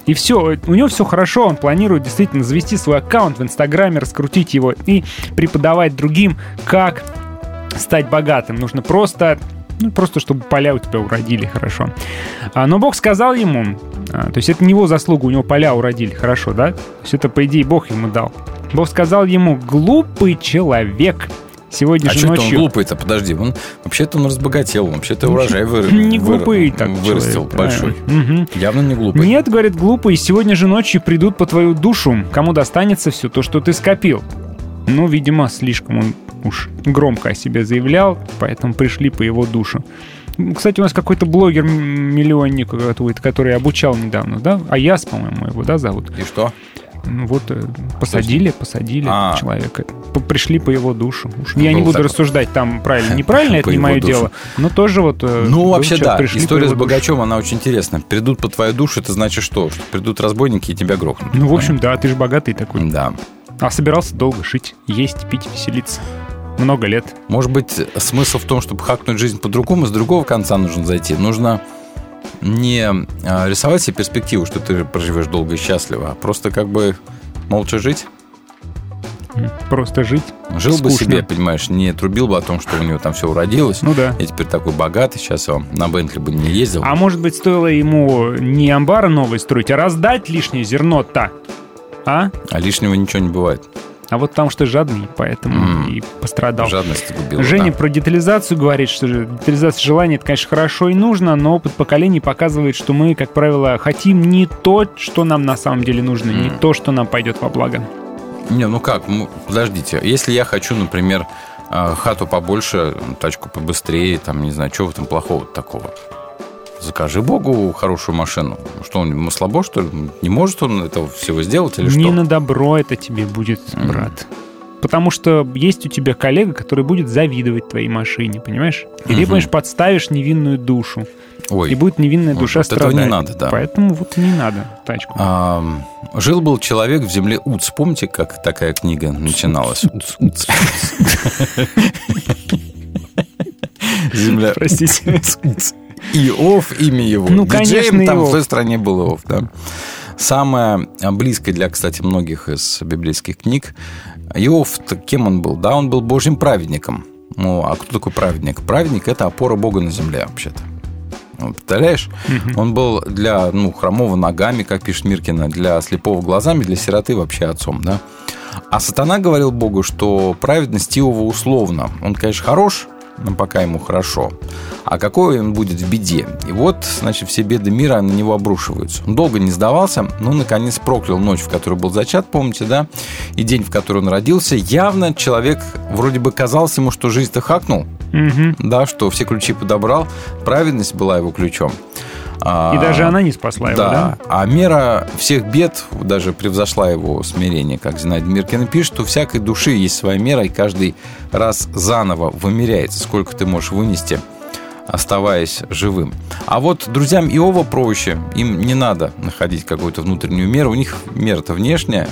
И все, у него все хорошо, он планирует действительно завести свой аккаунт в Инстаграме, раскрутить его и преподавать другим, как стать богатым. Нужно просто ну, просто чтобы поля у тебя уродили хорошо. А, но Бог сказал ему, а, то есть это не его заслуга, у него поля уродили хорошо, да? То есть это, по идее, Бог ему дал. Бог сказал ему, глупый человек, сегодня А же что это он ночью... глупый-то? Подожди, он вообще-то он разбогател, он вообще-то урожай выр- Не выр- глупый так вырастил человек, большой. Мгм. Явно не глупый. Нет, говорит, глупый, сегодня же ночью придут по твою душу, кому достанется все то, что ты скопил. Ну, видимо, слишком он уж громко о себе заявлял, поэтому пришли по его душу. Кстати, у нас какой-то блогер-миллионник, какой-то, который обучал недавно, да? Аяс, по-моему, его, да, зовут? И что? Ну вот, э, посадили, посадили А. человека. П- Пришли по его душу. Уж я не Был буду такой. рассуждать там правильно, неправильно, это не мое душу. дело. Но тоже вот... э, Ну, вообще, да. История с богачом, она очень интересна. Придут по твою душу, это значит что? Что придут разбойники и тебя грохнут. Ну, в общем, да, ты же богатый такой. Да. А собирался долго жить, есть, пить, веселиться. Много лет. Может быть, смысл в том, чтобы хакнуть жизнь по-другому, с другого конца нужно зайти. Нужно не а, рисовать себе перспективу, что ты проживешь долго и счастливо, а просто как бы молча жить. Просто жить Жил бы скучно. себе, понимаешь, не трубил бы о том, что у него там все уродилось. Ну да. Я теперь такой богатый, сейчас он на Бентли бы не ездил. А может быть, стоило ему не амбары новые строить, а раздать лишнее зерно-то? А? А лишнего ничего не бывает. А вот потому что жадный, поэтому М. и пострадал. Жадность губила. Женя да. про детализацию говорит, что детализация желаний это, конечно, хорошо и нужно, но опыт поколений показывает, что мы, как правило, хотим не то, что нам на самом деле нужно, не то, что нам пойдет во благо. Не, ну как, подождите. Если я хочу, например, а, хату побольше, тачку побыстрее, там, не знаю, что в этом плохого такого? Закажи Богу хорошую машину. Что он, ему слабо, что ли? Не может он этого всего сделать или не что? на добро это тебе будет, брат. Потому что есть у тебя коллега, который будет завидовать твоей машине, понимаешь? И ты, Мгм. понимаешь, подставишь невинную душу. Ой. И будет невинная Вот душа этого страдать. не надо, да. Поэтому вот не надо тачку. А, Жил-был человек в земле Уц. Помните, как такая книга начиналась? Уц, Уц. Земля. Простите. Иов, имя его. Ну, Диджеем конечно, там в той стране был Иов, да. Самое близкое для, кстати, многих из библейских книг. Иов, кем он был? Да, он был божьим праведником. Ну, а кто такой праведник? Праведник – это опора Бога на земле, вообще-то. Представляешь? Он был для ну, хромого ногами, как пишет Миркина, для слепого глазами, для сироты вообще отцом, да? А сатана говорил Богу, что праведность Иова условно. Он, конечно, хорош, но пока ему хорошо. А какой он будет в беде? И вот, значит, все беды мира на него обрушиваются. Он долго не сдавался, но, наконец, проклял ночь, в которой был зачат, помните, да? И день, в который он родился. Явно человек, вроде бы казалось ему, что жизнь-то хакнул, Мгм. да, что все ключи подобрал. Праведность была его ключом. А, И даже она не спасла его, да? А мера всех бед даже превзошла его смирение. Как Зинаида Миркина пишет, у всякой души есть своя мера, и каждый раз заново вымеряется, сколько ты можешь вынести, оставаясь живым. А вот друзьям Иова проще. Им не надо находить какую-то внутреннюю меру. У них мера-то внешняя,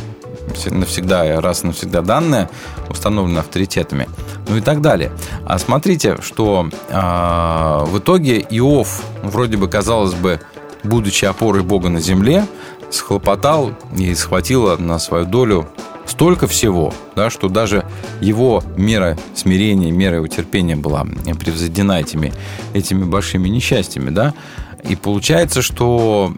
навсегда, и раз и навсегда данная, установлена авторитетами, ну и так далее. А смотрите, что а, в итоге Иов, вроде бы, казалось бы, будучи опорой Бога на земле, схлопотал и схватило на свою долю столько всего, да, что даже его мера смирения, мера его терпения была превзойдена этими, этими большими несчастьями. Да? И получается, что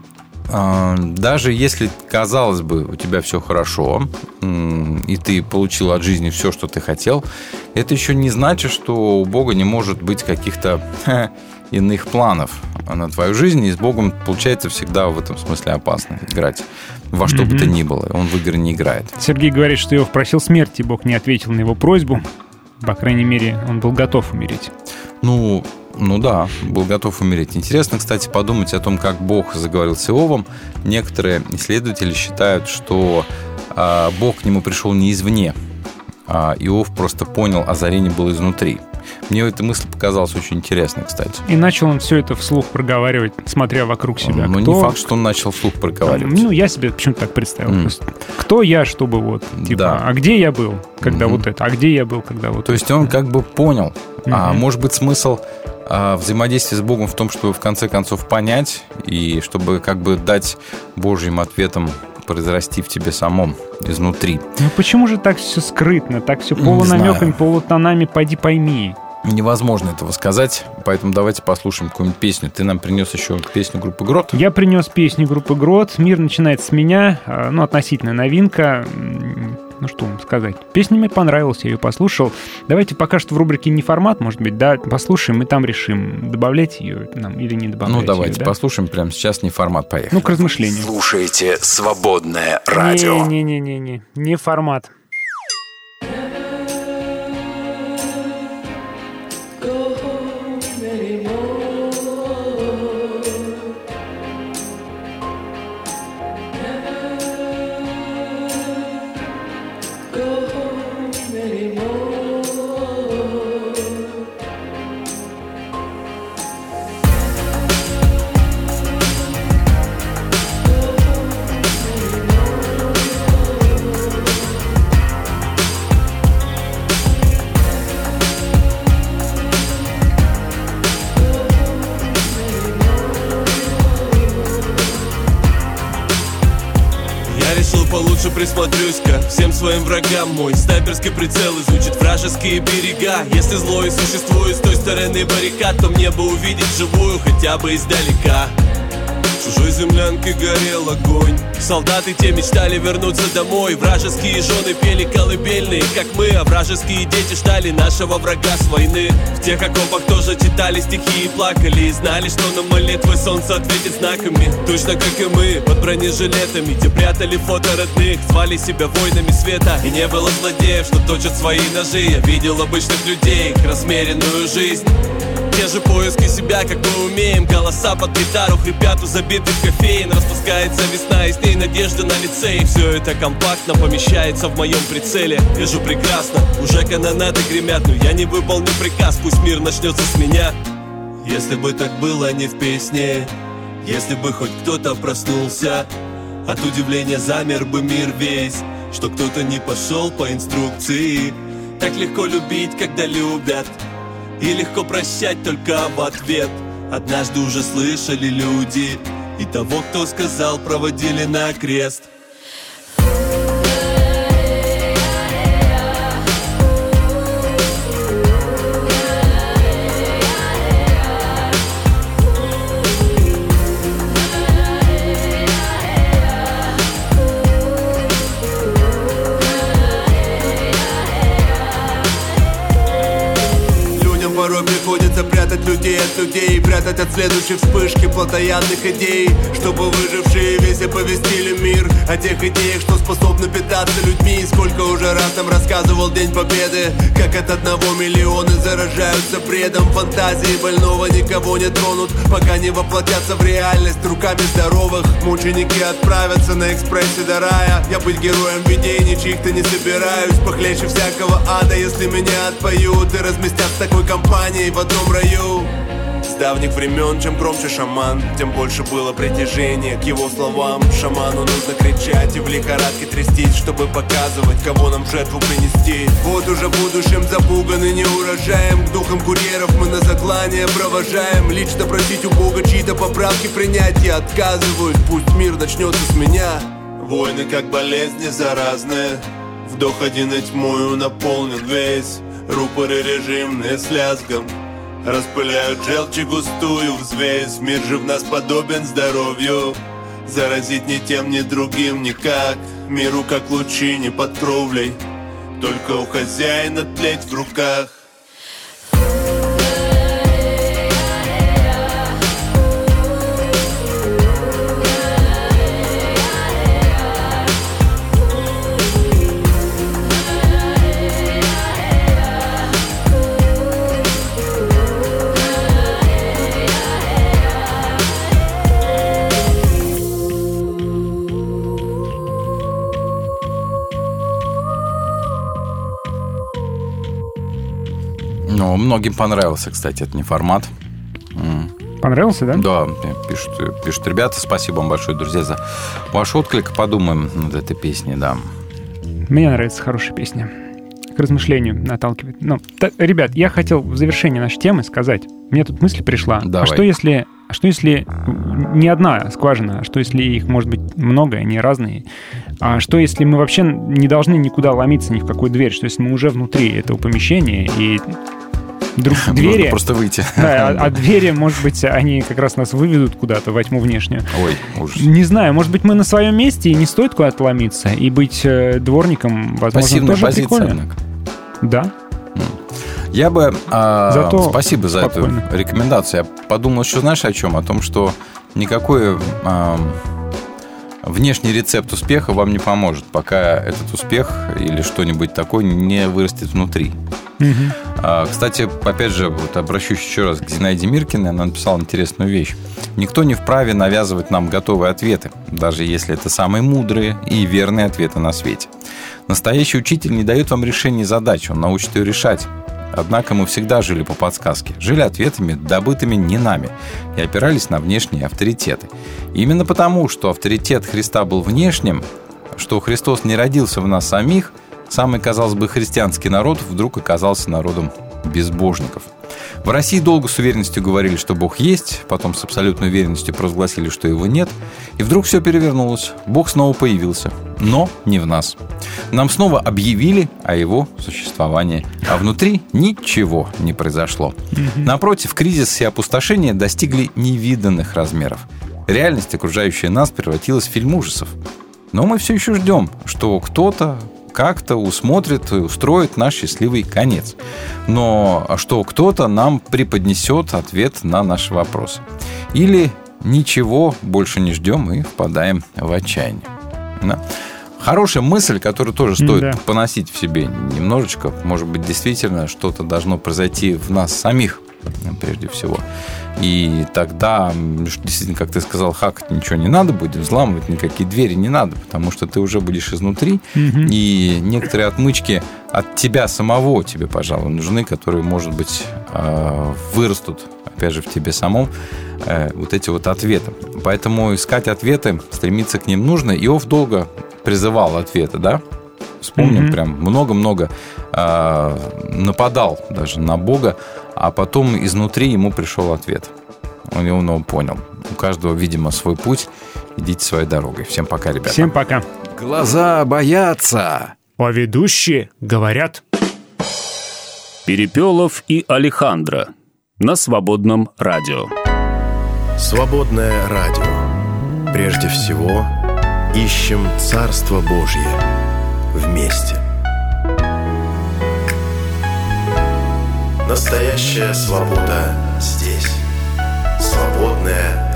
даже если, казалось бы, у тебя все хорошо, и ты получил от жизни все, что ты хотел, это еще не значит, что у Бога не может быть каких-то иных планов на твою жизнь, и с Богом получается всегда в этом смысле опасно играть во что бы Мгм. то ни было. Он в игры не играет. Сергей говорит, что Иов просил смерти, Бог не ответил на его просьбу. По крайней мере, он был готов умереть. Ну, ну да, был готов умереть. Интересно, кстати, подумать о том, как Бог заговорил с Иовом. Некоторые исследователи считают, что а, Бог к нему пришел не извне, а Иов просто понял, озарение было изнутри. Мне эта мысль показалась очень интересной, кстати. И начал он все это вслух проговаривать, смотря вокруг себя. Но Кто- не факт, что он начал вслух проговаривать. Ну, я себе почему-то так представил. Просто. Кто я, чтобы вот, типа, Да. а где я был, когда Мгм. вот это, а где я был, когда вот То есть он как бы понял. А Мгм. может быть смысл а, взаимодействия с Богом в том, чтобы в конце концов понять и чтобы как бы дать Божьим ответам произрасти в тебе самом изнутри. Ну почему же так все скрытно, так все полунамеками, полутонами, пойди пойми. Невозможно этого сказать, поэтому давайте послушаем какую-нибудь песню. Ты нам принес еще песню группы Грот. Я принес песню группы Грот. Мир начинается с меня. а, Ну, относительно новинка. Ну, что вам сказать. Песня мне понравилась, я ее послушал. Давайте пока что в рубрике «Не формат», может быть, да, послушаем, и там решим, добавлять ее нам или не добавлять Ну, давайте её, да? послушаем прямо сейчас не формат, поехали. Ну, к размышлению. Слушайте «Свободное радио». Не-не-не-не, не формат. Лучше присмотрюсь ко всем своим врагам Мой снайперский прицел изучит вражеские берега. Если злое существует с той стороны баррикад То мне бы увидеть живую хотя бы издалека в чужой землянке горел огонь. Солдаты те мечтали вернуться домой. Вражеские жены пели колыбельные, как мы. А вражеские дети ждали нашего врага с войны. В тех окопах тоже читали стихи и плакали. И знали, что на молитвы солнце ответит знаками. Точно как и мы, под бронежилетами. Где прятали фото родных, звали себя воинами света. И не было злодеев, что точат свои ножи. Я видел обычных людей, их размеренную жизнь те же поиски себя, как мы умеем. Голоса под гитару хрипят у забитых кофеин. Распускается весна и с ней надежда на лице. И все это компактно помещается в моем прицеле. Вижу прекрасно, уже канонады гремят Но я не выполню приказ, пусть мир начнется с меня. Если бы так было не в песне Если бы хоть кто-то проснулся От удивления замер бы мир весь. Что кто-то не пошел по инструкции Так легко любить, когда любят и легко прощать только в ответ. Однажды уже слышали люди И того, кто сказал, проводили на крест приходится прятать людей от людей Прятать от следующей вспышки плотоядных идей Чтобы выжившие весь оповестили мир О тех идеях, что способны питаться людьми. Сколько уже раз нам рассказывал День Победы Как от одного миллиона заражаются бредом Фантазии больного никого не тронут Пока не воплотятся в реальность. Руками здоровых Мученики отправятся на экспрессе до рая. Я быть героем видений чьих-то не собираюсь. Похлеще всякого ада, если меня отпоют И разместят в такой компании. В одном раю с давних времен, чем громче шаман Тем больше было притяжения к его словам. Шаману нужно кричать и в лихорадке трястись Чтобы показывать, кого нам в жертву принести. Вот уже в будущем запуганы неурожаем. К духам курьеров мы на заклание провожаем. Лично просить у Бога чьи-то поправки принять Я отказываюсь, пусть мир начнется с меня. Войны как болезни заразные. Вдох один и тьмою наполнен весь. Рупоры режимные с лязгом Распыляют желчь и густую взвесь Мир же в нас подобен здоровью. Заразить ни тем, ни другим никак. Миру как лучине под кровлей. Только у хозяина тлеть в руках Ну, многим понравился, кстати, этот не формат. М. Понравился, да? Да, пишут, пишут ребята. Спасибо вам большое, друзья, за ваш отклик. Подумаем над этой песней, да. Мне нравится хорошая песня. К размышлению наталкивает. Ну, та- ребят, я хотел в завершении нашей темы сказать. Мне тут мысль пришла. Давай. А что если, а что если не одна скважина, а что если их может быть много, они разные? А что если мы вообще не должны никуда ломиться ни в какую дверь? Что если мы уже внутри этого помещения и друг, Можно двери... просто выйти. Да, а, а двери, может быть, они как раз нас выведут куда-то во тьму внешнюю. Ой, ужас. Не знаю, может быть, мы на своем месте и не стоит куда-то ломиться, и быть э, дворником, возможно, Пассивная тоже позиция, прикольно. однако. Да. Я бы... а, Зато спасибо за спокойно. эту рекомендацию. Я подумал еще, знаешь, о чем? О том, что никакой а, внешний рецепт успеха вам не поможет, пока этот успех или что-нибудь такое не вырастет внутри. А, Кстати, опять же, вот обращусь еще раз к Зинаиде Миркиной, она написала интересную вещь. Никто не вправе навязывать нам готовые ответы, даже если это самые мудрые и верные ответы на свете. Настоящий учитель не дает вам решений задач, он научит ее решать. Однако мы всегда жили по подсказке, жили ответами, добытыми не нами, и опирались на внешние авторитеты. Именно потому, что авторитет Христа был внешним, что Христос не родился в нас самих, самый, казалось бы, христианский народ вдруг оказался народом безбожников. В России долго с уверенностью говорили, что Бог есть, потом с абсолютной уверенностью провозгласили, что его нет, и вдруг все перевернулось. Бог снова появился, но не в нас. Нам снова объявили о его существовании, а внутри ничего не произошло. Напротив, кризис и опустошение достигли невиданных размеров. Реальность, окружающая нас, превратилась в фильм ужасов. Но мы все еще ждем, что кто-то как-то усмотрит и устроит наш счастливый конец. Но что кто-то нам преподнесет ответ на наши вопросы. Или ничего больше не ждем и впадаем в отчаяние. Да. Хорошая мысль, которую тоже стоит Да. поносить в себе немножечко. Может быть, действительно что-то должно произойти в нас самих, прежде всего. И тогда, действительно, как ты сказал, хакать ничего не надо будет, взламывать никакие двери не надо, потому что ты уже будешь изнутри, Мгм. и некоторые отмычки от тебя самого тебе, пожалуй, нужны, которые, может быть, э, вырастут, опять же, в тебе самом, э, вот эти вот ответы. Поэтому искать ответы, стремиться к ним нужно. Иов долго призывал ответы, да? Вспомним, Мгм. прям много-много э, нападал даже на Бога, а потом изнутри ему пришел ответ. Он его ну, понял. У каждого, видимо, свой путь. Идите своей дорогой. Всем пока, ребята. Всем пока. Глаза боятся. А ведущие говорят. Перепелов и Алехандро на свободном радио. Свободное радио. Прежде всего, ищем Царство Божье вместе. Настоящая свобода здесь. Свободное